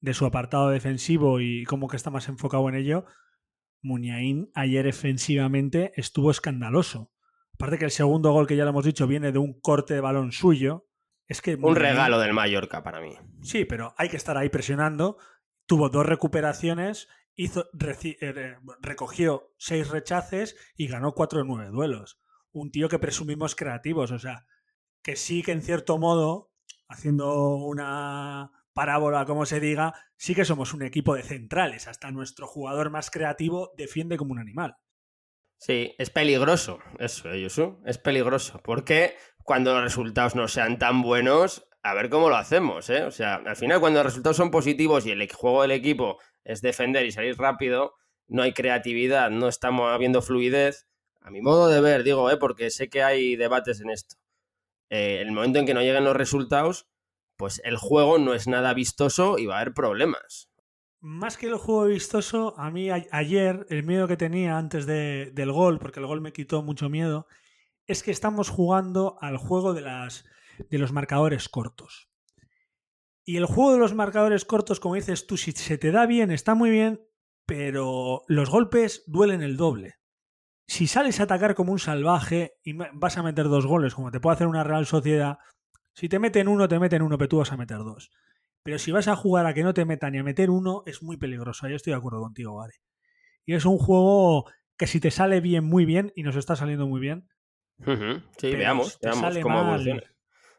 de su apartado defensivo y cómo que está más enfocado en ello, Muniain ayer defensivamente estuvo escandaloso. Aparte que el segundo gol que ya lo hemos dicho viene de un corte de balón suyo. Es que un regalo del Mallorca para mí. Sí, pero hay que estar ahí presionando. Tuvo dos recuperaciones, hizo, eh, recogió seis rechaces y ganó cuatro de nueve duelos. Un tío que presumimos creativos, o sea, que sí que en cierto modo, haciendo una parábola, como se diga, sí que somos un equipo de centrales. Hasta nuestro jugador más creativo defiende como un animal. Sí, es peligroso, eso, Yusu, es peligroso, porque cuando los resultados no sean tan buenos, a ver cómo lo hacemos, ¿eh? O sea, al final cuando los resultados son positivos y el juego del equipo es defender y salir rápido, no hay creatividad, no estamos habiendo fluidez, a mi modo de ver, digo, ¿eh? Porque sé que hay debates en esto. Eh, el momento en que no lleguen los resultados, pues el juego no es nada vistoso y va a haber problemas. Más que el juego vistoso, a mí ayer el miedo que tenía antes del gol, porque el gol me quitó mucho miedo, es que estamos jugando al juego de, las, de los marcadores cortos. Y el juego de los marcadores cortos, como dices tú, si se te da bien, está muy bien, pero los golpes duelen el doble. Si sales a atacar como un salvaje y vas a meter dos goles, como te puede hacer una Real Sociedad, si te meten uno, te meten uno, pero tú vas a meter dos. Pero si vas a jugar a que no te metan ni a meter uno, es muy peligroso. Yo estoy de acuerdo contigo, Gary. Y es un juego que si te sale bien, muy bien, y nos está saliendo muy bien. Sí, veamos, veamos cómo evoluciona.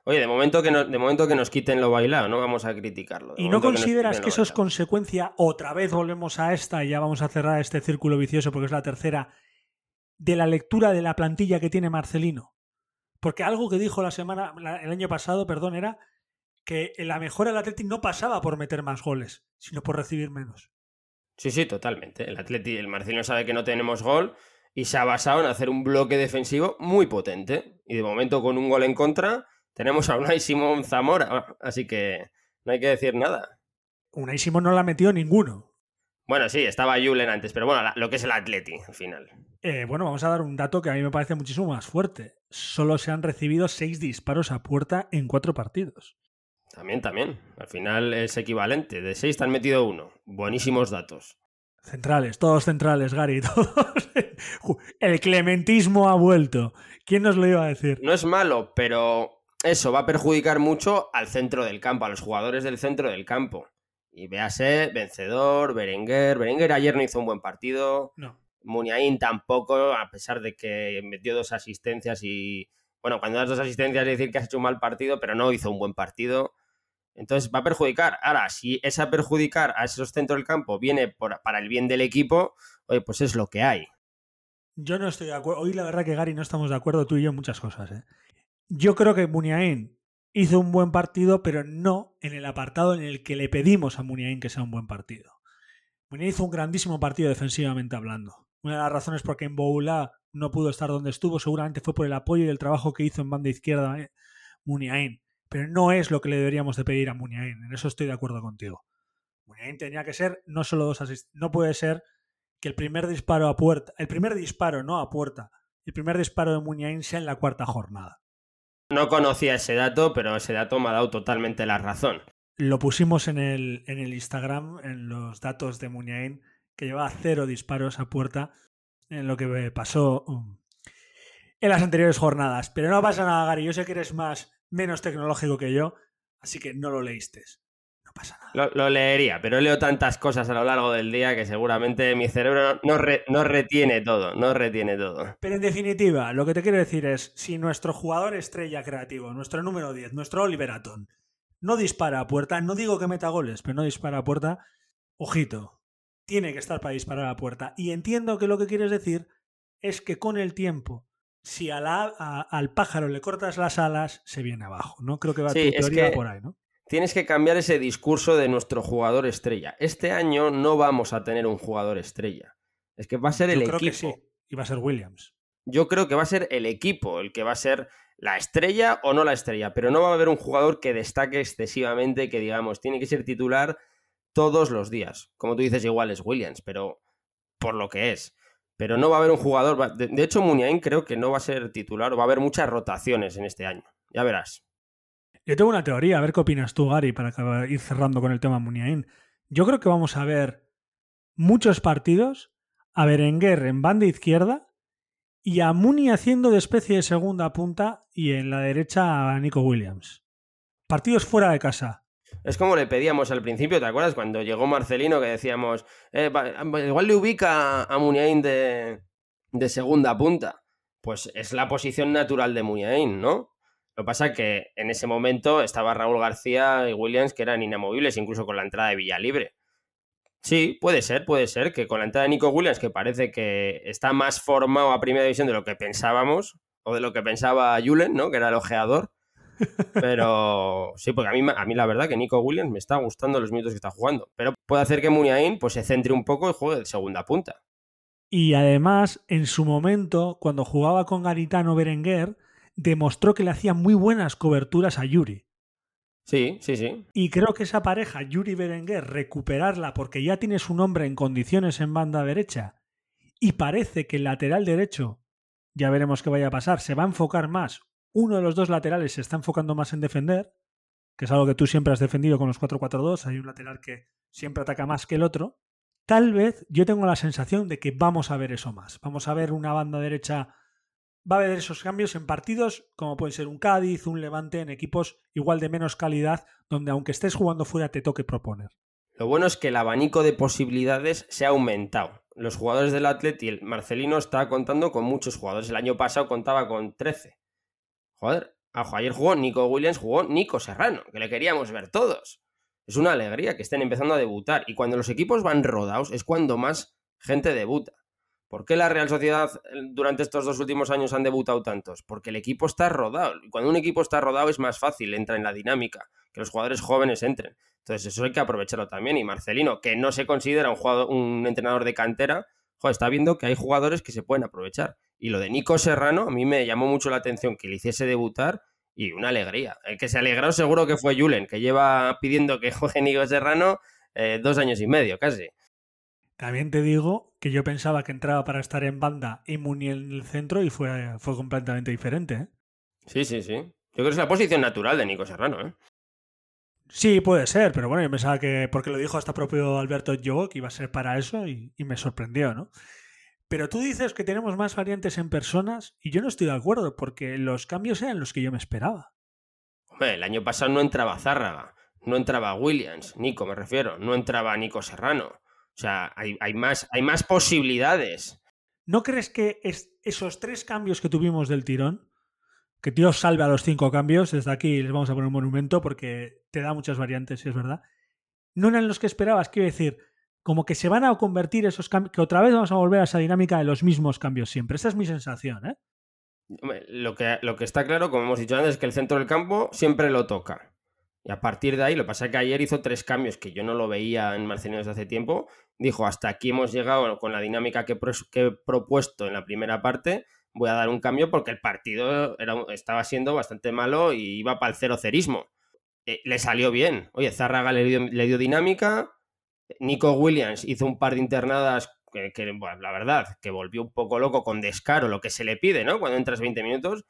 Oye, de momento, que de momento que nos quiten lo bailado, no vamos a criticarlo. ¿Y no consideras que, eso es consecuencia? Otra vez volvemos a esta y ya vamos a cerrar este círculo vicioso porque es la tercera de la lectura de la plantilla que tiene Marcelino. Porque algo que dijo la semana, el año pasado, perdón, era que la mejora del Atleti no pasaba por meter más goles, sino por recibir menos. Sí, sí, totalmente. El Atleti, el Marcelino sabe que no tenemos gol y se ha basado en hacer un bloque defensivo muy potente. Y de momento con un gol en contra tenemos a Unai Simón Zamora, así que no hay que decir nada. Unai Simón no la metió ninguno. Bueno, sí, estaba Julen antes, pero bueno, lo que es el Atleti al final. Eh, bueno, vamos a dar un dato que a mí me parece muchísimo más fuerte. Solo se han recibido seis disparos a puerta en cuatro partidos. También, también. Al final es equivalente. De seis te han metido uno. Buenísimos datos. Centrales, todos centrales, Gary, <laughs> todos. El clementismo ha vuelto. ¿Quién nos lo iba a decir? No es malo, pero eso va a perjudicar mucho al centro del campo, a los jugadores del centro del campo. Y véase, vencedor, Berenguer. Berenguer ayer no hizo un buen partido. No. Muniain tampoco, a pesar de que metió dos asistencias y. Bueno, cuando das dos asistencias es decir que has hecho un mal partido, pero no hizo un buen partido. Entonces va a perjudicar. Ahora, si esa perjudicar a esos centros del campo viene para el bien del equipo, oye, pues es lo que hay. Yo no estoy de acuerdo. Hoy la verdad que Gary no estamos de acuerdo tú y yo en muchas cosas. ¿eh? Yo creo que Muniain hizo un buen partido, pero no en el apartado en el que le pedimos a Muniain que sea un buen partido. Muniain hizo un grandísimo partido defensivamente hablando. Una de las razones por qué en Boula no pudo estar donde estuvo seguramente fue por el apoyo y el trabajo que hizo en banda izquierda ¿eh? Pero no es lo que le deberíamos de pedir a Muniain. En eso estoy de acuerdo contigo. Muniain tenía que ser no solo dos asistencias. No puede ser que el primer disparo a puerta, el primer disparo, no a puerta, el primer disparo de Muniain sea en la cuarta jornada. No conocía ese dato, pero ese dato me ha dado totalmente la razón. Lo pusimos en el, Instagram, en los datos de Muniain, que llevaba cero disparos a puerta en lo que pasó um, en las anteriores jornadas. Pero no pasa nada, Gary. Yo sé que eres más menos tecnológico que yo, así que no lo leíste. Pasa nada. Lo, leería, pero leo tantas cosas a lo largo del día que seguramente mi cerebro no, no retiene todo, no retiene todo. Pero en definitiva, lo que te quiero decir es, si nuestro jugador estrella creativo, nuestro número 10, nuestro Oliver Aton, no dispara a puerta, no digo que meta goles, pero no dispara a puerta, ojito, tiene que estar para disparar a puerta. Y entiendo que lo que quieres decir es que con el tiempo si al pájaro le cortas las alas, se viene abajo, ¿no? Creo que va tu teoría por ahí, ¿no? Tienes que cambiar ese discurso de nuestro jugador estrella. Este año no vamos a tener un jugador estrella. Es que va a ser el creo equipo. Que sí. Y va a ser Williams. Yo creo que va a ser el equipo el que va a ser la estrella o no la estrella, pero no va a haber un jugador que destaque excesivamente, que digamos, tiene que ser titular todos los días. Como tú dices, igual es Williams, pero por lo que es pero no va a haber un jugador. De, hecho, Muniain creo que no va a ser titular o va a haber muchas rotaciones en este año. Ya verás. Yo tengo una teoría, a ver qué opinas tú, Gary, para ir cerrando con el tema Muniain. Yo creo que vamos a ver muchos partidos a Berenguer en banda izquierda y a Muni haciendo de especie de segunda punta y en la derecha a Nico Williams. Partidos fuera de casa. Es como le pedíamos al principio, ¿te acuerdas? Cuando llegó Marcelino que decíamos, eh, igual le ubica a Muniain de, segunda punta. Pues es la posición natural de Muniain, ¿no? Lo que pasa es que en ese momento estaba Raúl García y Williams que eran inamovibles, incluso con la entrada de Villalibre. Sí, puede ser, puede ser que con la entrada de Nico Williams, que parece que está más formado a primera división de lo que pensábamos, o de lo que pensaba Julen, ¿no? Que era el ojeador. <laughs> Pero sí, porque a mí, a mí la verdad que Nico Williams me está gustando los minutos que está jugando. Pero puede hacer que Muniain pues, se centre un poco y juegue de segunda punta. Y además, en su momento, cuando jugaba con Garitano Berenguer, demostró que le hacía muy buenas coberturas a Yuri. Sí, sí, sí. Y creo que esa pareja, Yuri Berenguer, recuperarla porque ya tiene su nombre en condiciones en banda derecha y parece que el lateral derecho, ya veremos qué vaya a pasar, se va a enfocar más. Uno de los dos laterales se está enfocando más en defender, que es algo que tú siempre has defendido con los 4-4-2. Hay un lateral que siempre ataca más que el otro. Tal vez yo tengo la sensación de que vamos a ver eso más. Vamos a ver una banda derecha va a haber esos cambios en partidos como puede ser un Cádiz, un Levante, en equipos igual de menos calidad, donde aunque estés jugando fuera te toque proponer. Lo bueno es que el abanico de posibilidades se ha aumentado. Los jugadores del Atleti, el Marcelino está contando con muchos jugadores. El año pasado contaba con 13. Joder, ayer jugó Nico Williams, jugó Nico Serrano, que le queríamos ver todos. Es una alegría que estén empezando a debutar. Y cuando los equipos van rodados es cuando más gente debuta. ¿Por qué la Real Sociedad eh, durante estos dos últimos años han debutado tantos? Porque el equipo está rodado. Cuando un equipo está rodado es más fácil, entra en la dinámica, que los jugadores jóvenes entren. Entonces eso hay que aprovecharlo también. Y Marcelino, que no se considera un, jugador, un entrenador de cantera, está viendo que hay jugadores que se pueden aprovechar. Y lo de Nico Serrano, a mí me llamó mucho la atención que le hiciese debutar y una alegría. El que se alegró seguro que fue Julen, que lleva pidiendo que <laughs> juegue Nico Serrano eh, dos años y medio casi. También te digo que yo pensaba que entraba para estar en banda y Muni en el centro y fue, fue completamente diferente. ¿eh? Sí, sí, sí. Yo creo que es la posición natural de Nico Serrano. ¿eh? Sí, puede ser, pero bueno, yo pensaba que, porque lo dijo hasta propio Alberto Yogo, que iba a ser para eso y, y me sorprendió, ¿no? Pero tú dices que tenemos más variantes en personas y yo no estoy de acuerdo porque los cambios eran los que yo me esperaba. Hombre, el año pasado no entraba Zárraga, no entraba Williams, Nico me refiero, no entraba Nico Serrano. O sea, hay, más, hay más posibilidades. ¿No crees que esos tres cambios que tuvimos del tirón, que Dios salve a los cinco cambios, desde aquí les vamos a poner un monumento porque te da muchas variantes, si es verdad, no eran los que esperabas, quiero decir, como que se van a convertir esos cambios, que otra vez vamos a volver a esa dinámica de los mismos cambios siempre. Esa es mi sensación, ¿eh? Lo que, lo que está claro, como hemos dicho antes, es que el centro del campo siempre lo toca. Y a partir de ahí, lo que pasa es que ayer hizo tres cambios que yo no lo veía en Marcelino desde hace tiempo. Dijo, hasta aquí hemos llegado con la dinámica que, he propuesto en la primera parte. Voy a dar un cambio porque el partido estaba siendo bastante malo y iba para el cero cerismo. Eh, le salió bien. Oye, Zárraga le dio, dinámica. Nico Williams hizo un par de internadas que, la verdad, que volvió un poco loco con descaro lo que se le pide, ¿no? Cuando entras 20 minutos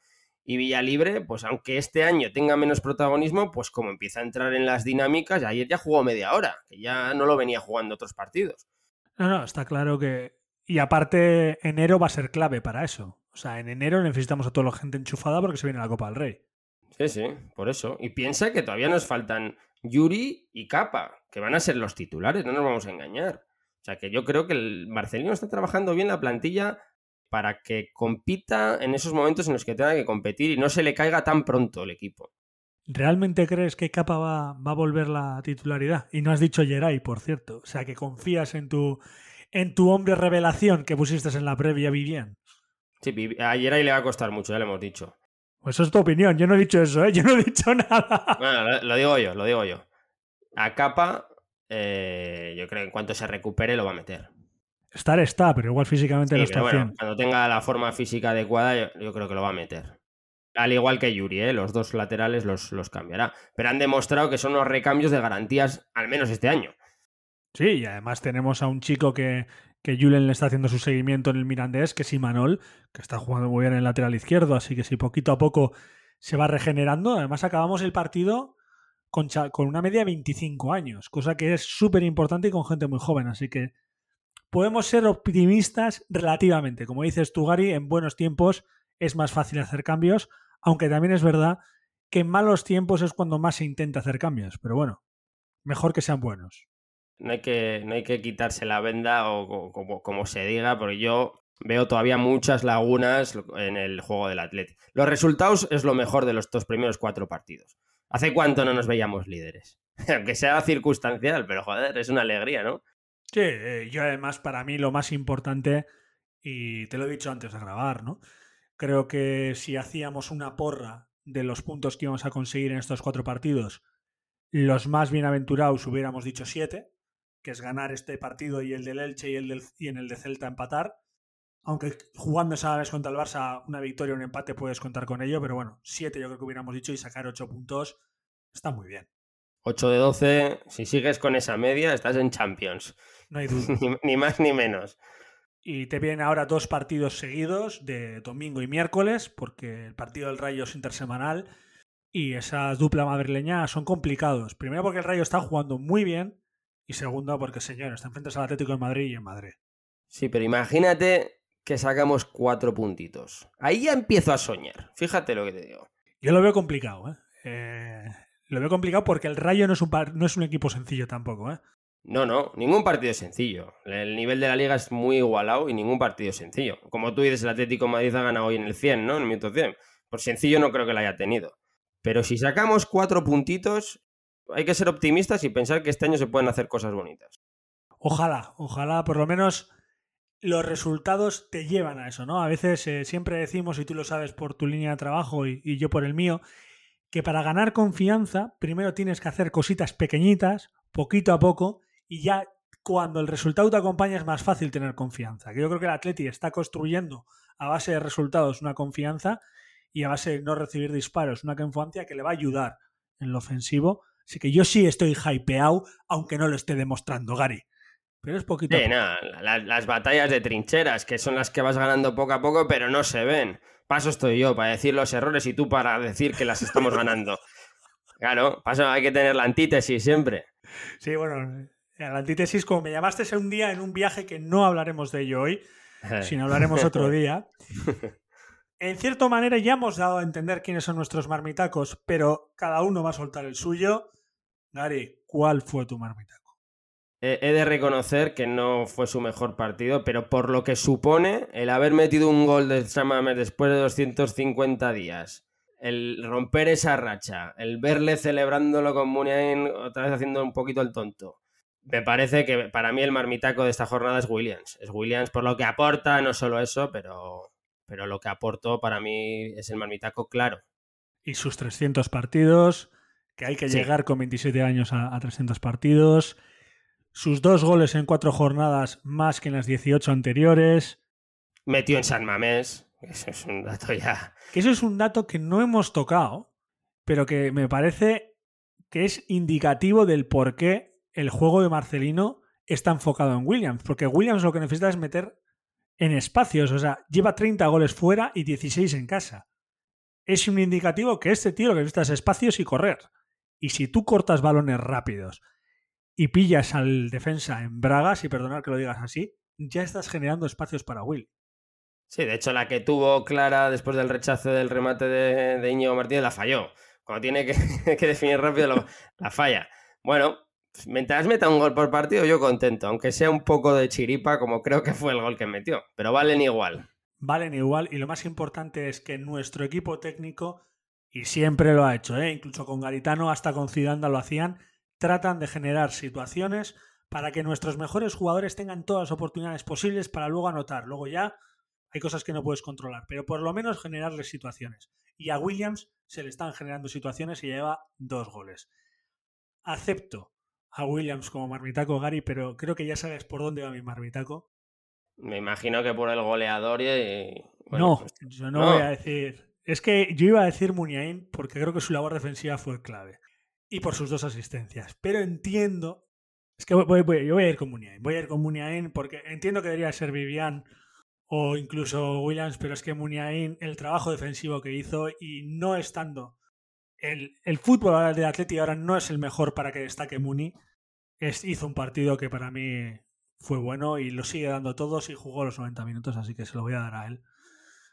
y Villalibre, pues aunque este año tenga menos protagonismo, pues como empieza a entrar en las dinámicas, ayer ya jugó media hora, que ya no lo venía jugando otros partidos. No, no, está claro que... Y aparte, enero va a ser clave para eso. O sea, en enero necesitamos a toda la gente enchufada porque se viene la Copa del Rey. Sí, sí, por eso. Y piensa que todavía nos faltan Yuri y Capa, que van a ser los titulares, no nos vamos a engañar. O sea, que yo creo que el Marcelino está trabajando bien la plantilla para que compita en esos momentos en los que tenga que competir y no se le caiga tan pronto el equipo. ¿Realmente crees que Capa va, va a volver la titularidad? Y no has dicho Geray, por cierto. O sea, que confías en tu, en tu hombre revelación que pusiste en la previa Vivian. Sí, a Geray le va a costar mucho, ya le hemos dicho. Pues eso es tu opinión, yo no he dicho eso, ¿eh? yo no he dicho <laughs> nada. Bueno, lo, digo yo, lo digo yo. A Capa, eh, yo creo que en cuanto se recupere lo va a meter. Estar está, pero igual físicamente no está bueno, Cuando tenga la forma física adecuada, yo, creo que lo va a meter. Al igual que Yuri, ¿eh? los dos laterales los, los cambiará. Pero han demostrado que son los recambios de garantías, al menos este año. Sí, y además tenemos a un chico que, que Julen le está haciendo su seguimiento en el Mirandés, que es Imanol, que está jugando muy bien en el lateral izquierdo, así que si poquito a poco se va regenerando. Además, acabamos el partido con, con una media de 25 años, cosa que es súper importante y con gente muy joven, así que podemos ser optimistas relativamente. Como dices tú, Gary, en buenos tiempos es más fácil hacer cambios, aunque también es verdad que en malos tiempos es cuando más se intenta hacer cambios. Pero bueno, mejor que sean buenos. No hay que, no hay que quitarse la venda o, como, se diga, porque yo veo todavía muchas lagunas en el juego del Atlético. Los resultados es lo mejor de los dos primeros cuatro partidos. ¿Hace cuánto no nos veíamos líderes? <laughs> Aunque sea circunstancial, pero joder, es una alegría, ¿no? Sí, eh, yo además para mí lo más importante, y te lo he dicho antes de grabar, ¿no? Creo que si hacíamos una porra de los puntos que íbamos a conseguir en estos cuatro partidos, los más bienaventurados hubiéramos dicho siete, que es ganar este partido y el del Elche y, el del, y en el de Celta empatar. Aunque jugando esa vez contra el Barça, una victoria o un empate puedes contar con ello, pero bueno, siete yo creo que hubiéramos dicho y sacar ocho puntos está muy bien. 8 de 12, si sigues con esa media, estás en Champions. No hay <laughs> duda. ni, ni más ni menos. Y te vienen ahora dos partidos seguidos de domingo y miércoles, porque el partido del Rayo es intersemanal y esa dupla madrileña son complicados. Primero porque el Rayo está jugando muy bien y segundo porque, señor, está enfrente al Atlético de Madrid y en Madrid. Sí, pero imagínate que sacamos cuatro puntitos. Ahí ya empiezo a soñar. Fíjate lo que te digo. Yo lo veo complicado, ¿eh? eh lo veo complicado porque el Rayo no es un, no es un equipo sencillo tampoco, ¿eh? No, no, ningún partido sencillo. El nivel de la liga es muy igualado y ningún partido sencillo. Como tú dices, el Atlético Madrid ha ganado hoy en el 100, ¿no? En el minuto 100. Por sencillo no creo que lo haya tenido. Pero si sacamos cuatro puntitos, hay que ser optimistas y pensar que este año se pueden hacer cosas bonitas. Ojalá, ojalá por lo menos los resultados te llevan a eso, ¿no? A veces eh, siempre decimos, y tú lo sabes por tu línea de trabajo y yo por el mío, que para ganar confianza primero tienes que hacer cositas pequeñitas, poquito a poco, y ya cuando el resultado te acompaña es más fácil tener confianza. Que yo creo que el Atleti está construyendo a base de resultados una confianza y a base de no recibir disparos una confianza que le va a ayudar en lo ofensivo. Así que yo sí estoy hypeado, aunque no lo esté demostrando, Gary. Pero es poquito. Sí, no, las, las batallas de trincheras, que son las que vas ganando poco a poco, pero no se ven. Paso estoy yo para decir los errores y tú para decir que las estamos ganando. <laughs> Claro, paso, hay que tener la antítesis siempre. Sí, bueno, la antítesis, como me llamaste un día en un viaje que no hablaremos de ello hoy, sino hablaremos otro <laughs> día. En cierta manera ya hemos dado a entender quiénes son nuestros marmitacos, pero cada uno va a soltar el suyo. Gary, ¿cuál fue tu marmitaco? He de reconocer que no fue su mejor partido, pero por lo que supone el haber metido un gol de Chamame después de 250 días, el romper esa racha, el verle celebrándolo con Muniain otra vez haciendo un poquito el tonto. Me parece que para mí el marmitaco de esta jornada es Williams. Es Williams por lo que aporta, no solo eso, pero, pero lo que aportó para mí es el marmitaco claro. Y sus 300 partidos, que hay que sí. llegar con 27 años a, a 300 partidos sus dos goles en cuatro jornadas más que en las 18 anteriores. Metió en San Mamés. Eso es un dato ya. Que eso es un dato que no hemos tocado, pero que me parece que es indicativo del por qué el juego de Marcelino está enfocado en Williams. Porque Williams lo que necesita es meter en espacios. O sea, lleva 30 goles fuera y 16 en casa. Es un indicativo que este tío lo que necesita es espacios y correr. Y si tú cortas balones rápidos y pillas al defensa en bragas, y perdonar que lo digas así, ya estás generando espacios para Will. Sí, de hecho la que tuvo Clara después del rechazo del remate de, de Íñigo Martínez la falló. Cuando tiene que, <laughs> definir rápido la falla. Bueno, mientras meta un gol por partido yo contento, aunque sea un poco de chiripa como creo que fue el gol que metió, pero valen igual. Valen igual y lo más importante es que nuestro equipo técnico, y siempre lo ha hecho, ¿eh? incluso con Garitano hasta con Zidanda lo hacían, tratan de generar situaciones para que nuestros mejores jugadores tengan todas las oportunidades posibles para luego anotar. Luego ya hay cosas que no puedes controlar, pero por lo menos generarles situaciones. Y a Williams se le están generando situaciones y lleva dos goles. Acepto a Williams como marmitaco, Gary, pero creo que ya sabes por dónde va mi marmitaco. Me imagino que por el goleador y... Bueno, no, pues, yo no, no, voy a decir... Es que yo iba a decir Muniain porque creo que su labor defensiva fue clave y por sus dos asistencias. Pero entiendo. Es que voy, voy, yo voy a ir con Muniain. Voy a ir con Muniain porque entiendo que debería ser Vivian o incluso Williams, pero es que Muniain, el trabajo defensivo que hizo y no estando. El, el fútbol de Atleti ahora no es el mejor para que destaque Muni. Es, hizo un partido que para mí fue bueno y lo sigue dando todos y jugó los 90 minutos, así que se lo voy a dar a él.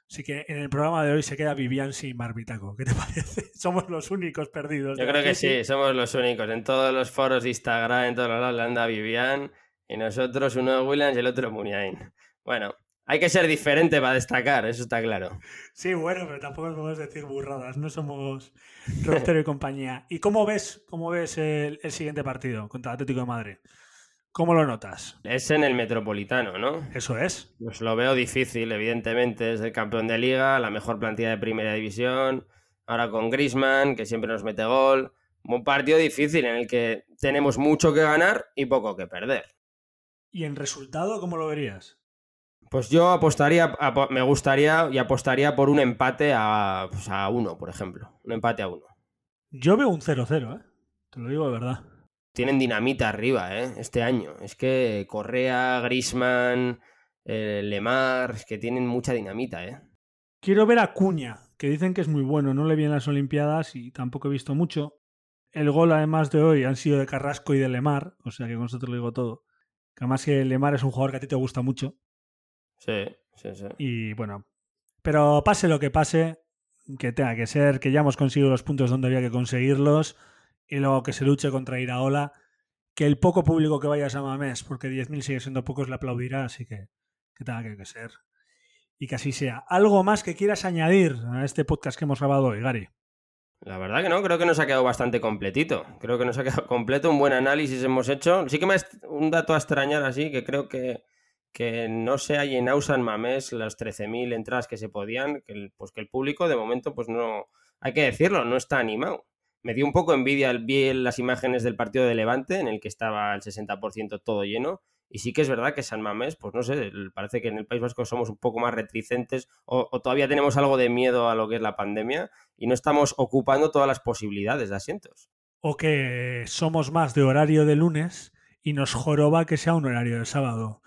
Así que en el programa de hoy se queda Vivian sin Marbitaco. ¿Qué te <laughs> parece? Somos los únicos perdidos. Yo creo que sí, somos los únicos. En todos los foros de Instagram, en todos los lados, anda Vivian y nosotros, uno Williams y el otro Muniain. Bueno, hay que ser diferente para destacar, eso está claro. Sí, bueno, pero tampoco podemos decir burradas, no somos Roberto y compañía. ¿Y cómo ves, cómo ves el, el, siguiente partido contra el Atlético de Madrid? ¿Cómo lo notas? Es en el Metropolitano, ¿no? Eso es. Pues lo veo difícil, evidentemente. Es el campeón de liga, la mejor plantilla de primera división. Ahora con Grisman, que siempre nos mete gol. Un partido difícil en el que tenemos mucho que ganar y poco que perder. ¿Y en resultado cómo lo verías? Pues yo apostaría, me gustaría y apostaría por un empate a, pues a uno, por ejemplo. Un empate a uno. Yo veo un 0-0, ¿eh? Te lo digo de verdad tienen dinamita arriba, ¿eh? Este año. Es que Correa, Grisman, eh, Lemar, es que tienen mucha dinamita, ¿eh? Quiero ver a Cuña, que dicen que es muy bueno. No le vi en las Olimpiadas y tampoco he visto mucho. El gol, además de hoy, han sido de Carrasco y de Lemar. O sea que con eso te lo digo todo. Que además que Lemar es un jugador que a ti te gusta mucho. Sí, sí, sí. Y bueno, pero pase lo que pase, que tenga que ser, que ya hemos conseguido los puntos donde había que conseguirlos y luego que se luche contra Iraola, que el poco público que vaya a Mamés, porque 10.000 sigue siendo pocos, le aplaudirá, así que, que tenga que ser. Y que así sea. ¿Algo más que quieras añadir a este podcast que hemos grabado hoy, Gary? La verdad que no, creo que nos ha quedado bastante completito. Creo que nos ha quedado completo, un buen análisis hemos hecho. Sí que me es un dato a extrañar así, que creo que, que no se ha llenado San Mamés las 13.000 entradas que se podían, que el, pues que el público de momento, pues no, hay que decirlo, no está animado me dio un poco envidia el vi las imágenes del partido de Levante, en el que estaba el 60% todo lleno. Y sí que es verdad que San Mamés, pues no sé, parece que en el País Vasco somos un poco más reticentes o, todavía tenemos algo de miedo a lo que es la pandemia y no estamos ocupando todas las posibilidades de asientos. O que somos más de horario de lunes y nos joroba que sea un horario de sábado.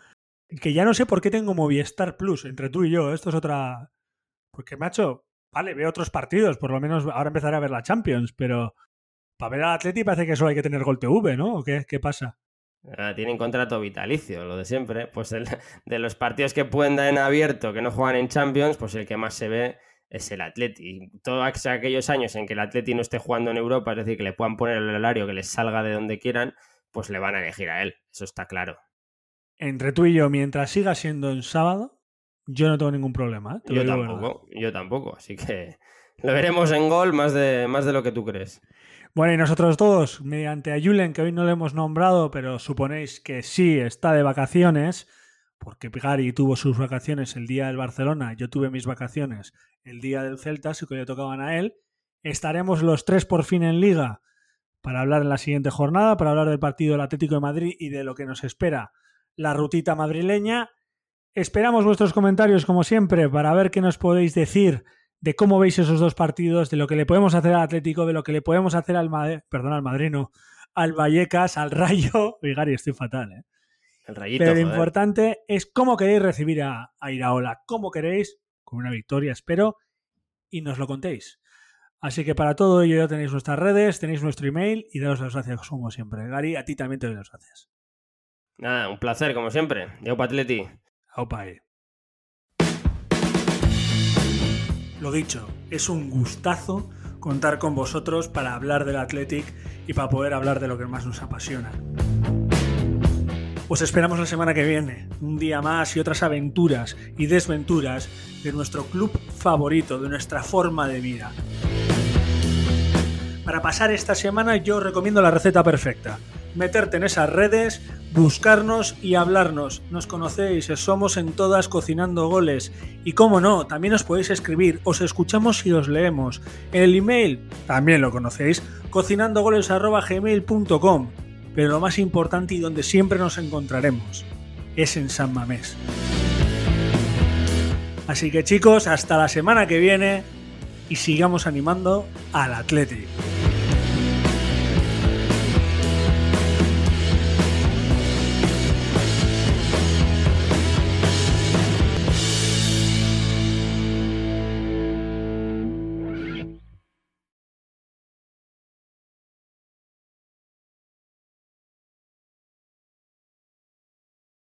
Que ya no sé por qué tengo Movistar Plus entre tú y yo. Esto es otra. Porque, macho, Vale, veo otros partidos, por lo menos ahora empezaré a ver la Champions, pero para ver al Atleti parece que solo hay que tener Gol TV, ¿no? ¿O qué, qué pasa? Ah, tienen contrato vitalicio, lo de siempre. Pues <laughs> de los partidos que pueden dar en abierto, que no juegan en Champions, pues el que más se ve es el Atleti. Todos aquellos años en que el Atleti no esté jugando en Europa, es decir, que le puedan poner el horario que les salga de donde quieran, pues le van a elegir a él. Eso está claro. Entre tú y yo, mientras siga siendo en sábado, yo no tengo ningún problema. ¿eh? yo tampoco, yo tampoco. Así que <laughs> lo veremos en gol más de, más de lo que tú crees. Bueno, y nosotros todos, mediante a Julen, que hoy no le hemos nombrado, pero suponéis que sí está de vacaciones, porque Gary tuvo sus vacaciones el día del Barcelona, yo tuve mis vacaciones el día del Celta, así que le tocaban a él. Estaremos los tres por fin en liga para hablar en la siguiente jornada, para hablar del partido del Atlético de Madrid y de lo que nos espera la rutita madrileña. Esperamos vuestros comentarios, como siempre, para ver qué nos podéis decir de cómo veis esos dos partidos, de lo que le podemos hacer al Atlético, de lo que le podemos hacer al, perdón, al Madrino, al Vallecas, al Rayo. <laughs> Oye, Gary, estoy fatal, ¿eh? El rayito, Pero lo importante es cómo queréis recibir a, a Iraola, cómo queréis, con una victoria, espero, y nos lo contéis. Así que para todo ello ya tenéis nuestras redes, tenéis nuestro email y daros las gracias como siempre. Gary, a ti también te doy las gracias. Nada, un placer como siempre. Yo, Atleti. Lo dicho, es un gustazo contar con vosotros para hablar del Athletic y para poder hablar de lo que más nos apasiona. Os esperamos la semana que viene, un día más y otras aventuras y desventuras de nuestro club favorito, de nuestra forma de vida. Para pasar esta semana yo os recomiendo la receta perfecta. Meterte en esas redes, buscarnos y hablarnos. Nos conocéis, somos en todas cocinando goles. Y como no, también os podéis escribir, os escuchamos y os leemos. El email, también lo conocéis, cocinandogoles.gmail.com. Pero lo más importante y donde siempre nos encontraremos es en San Mamés. Así que chicos, hasta la semana que viene y sigamos animando al Atlético.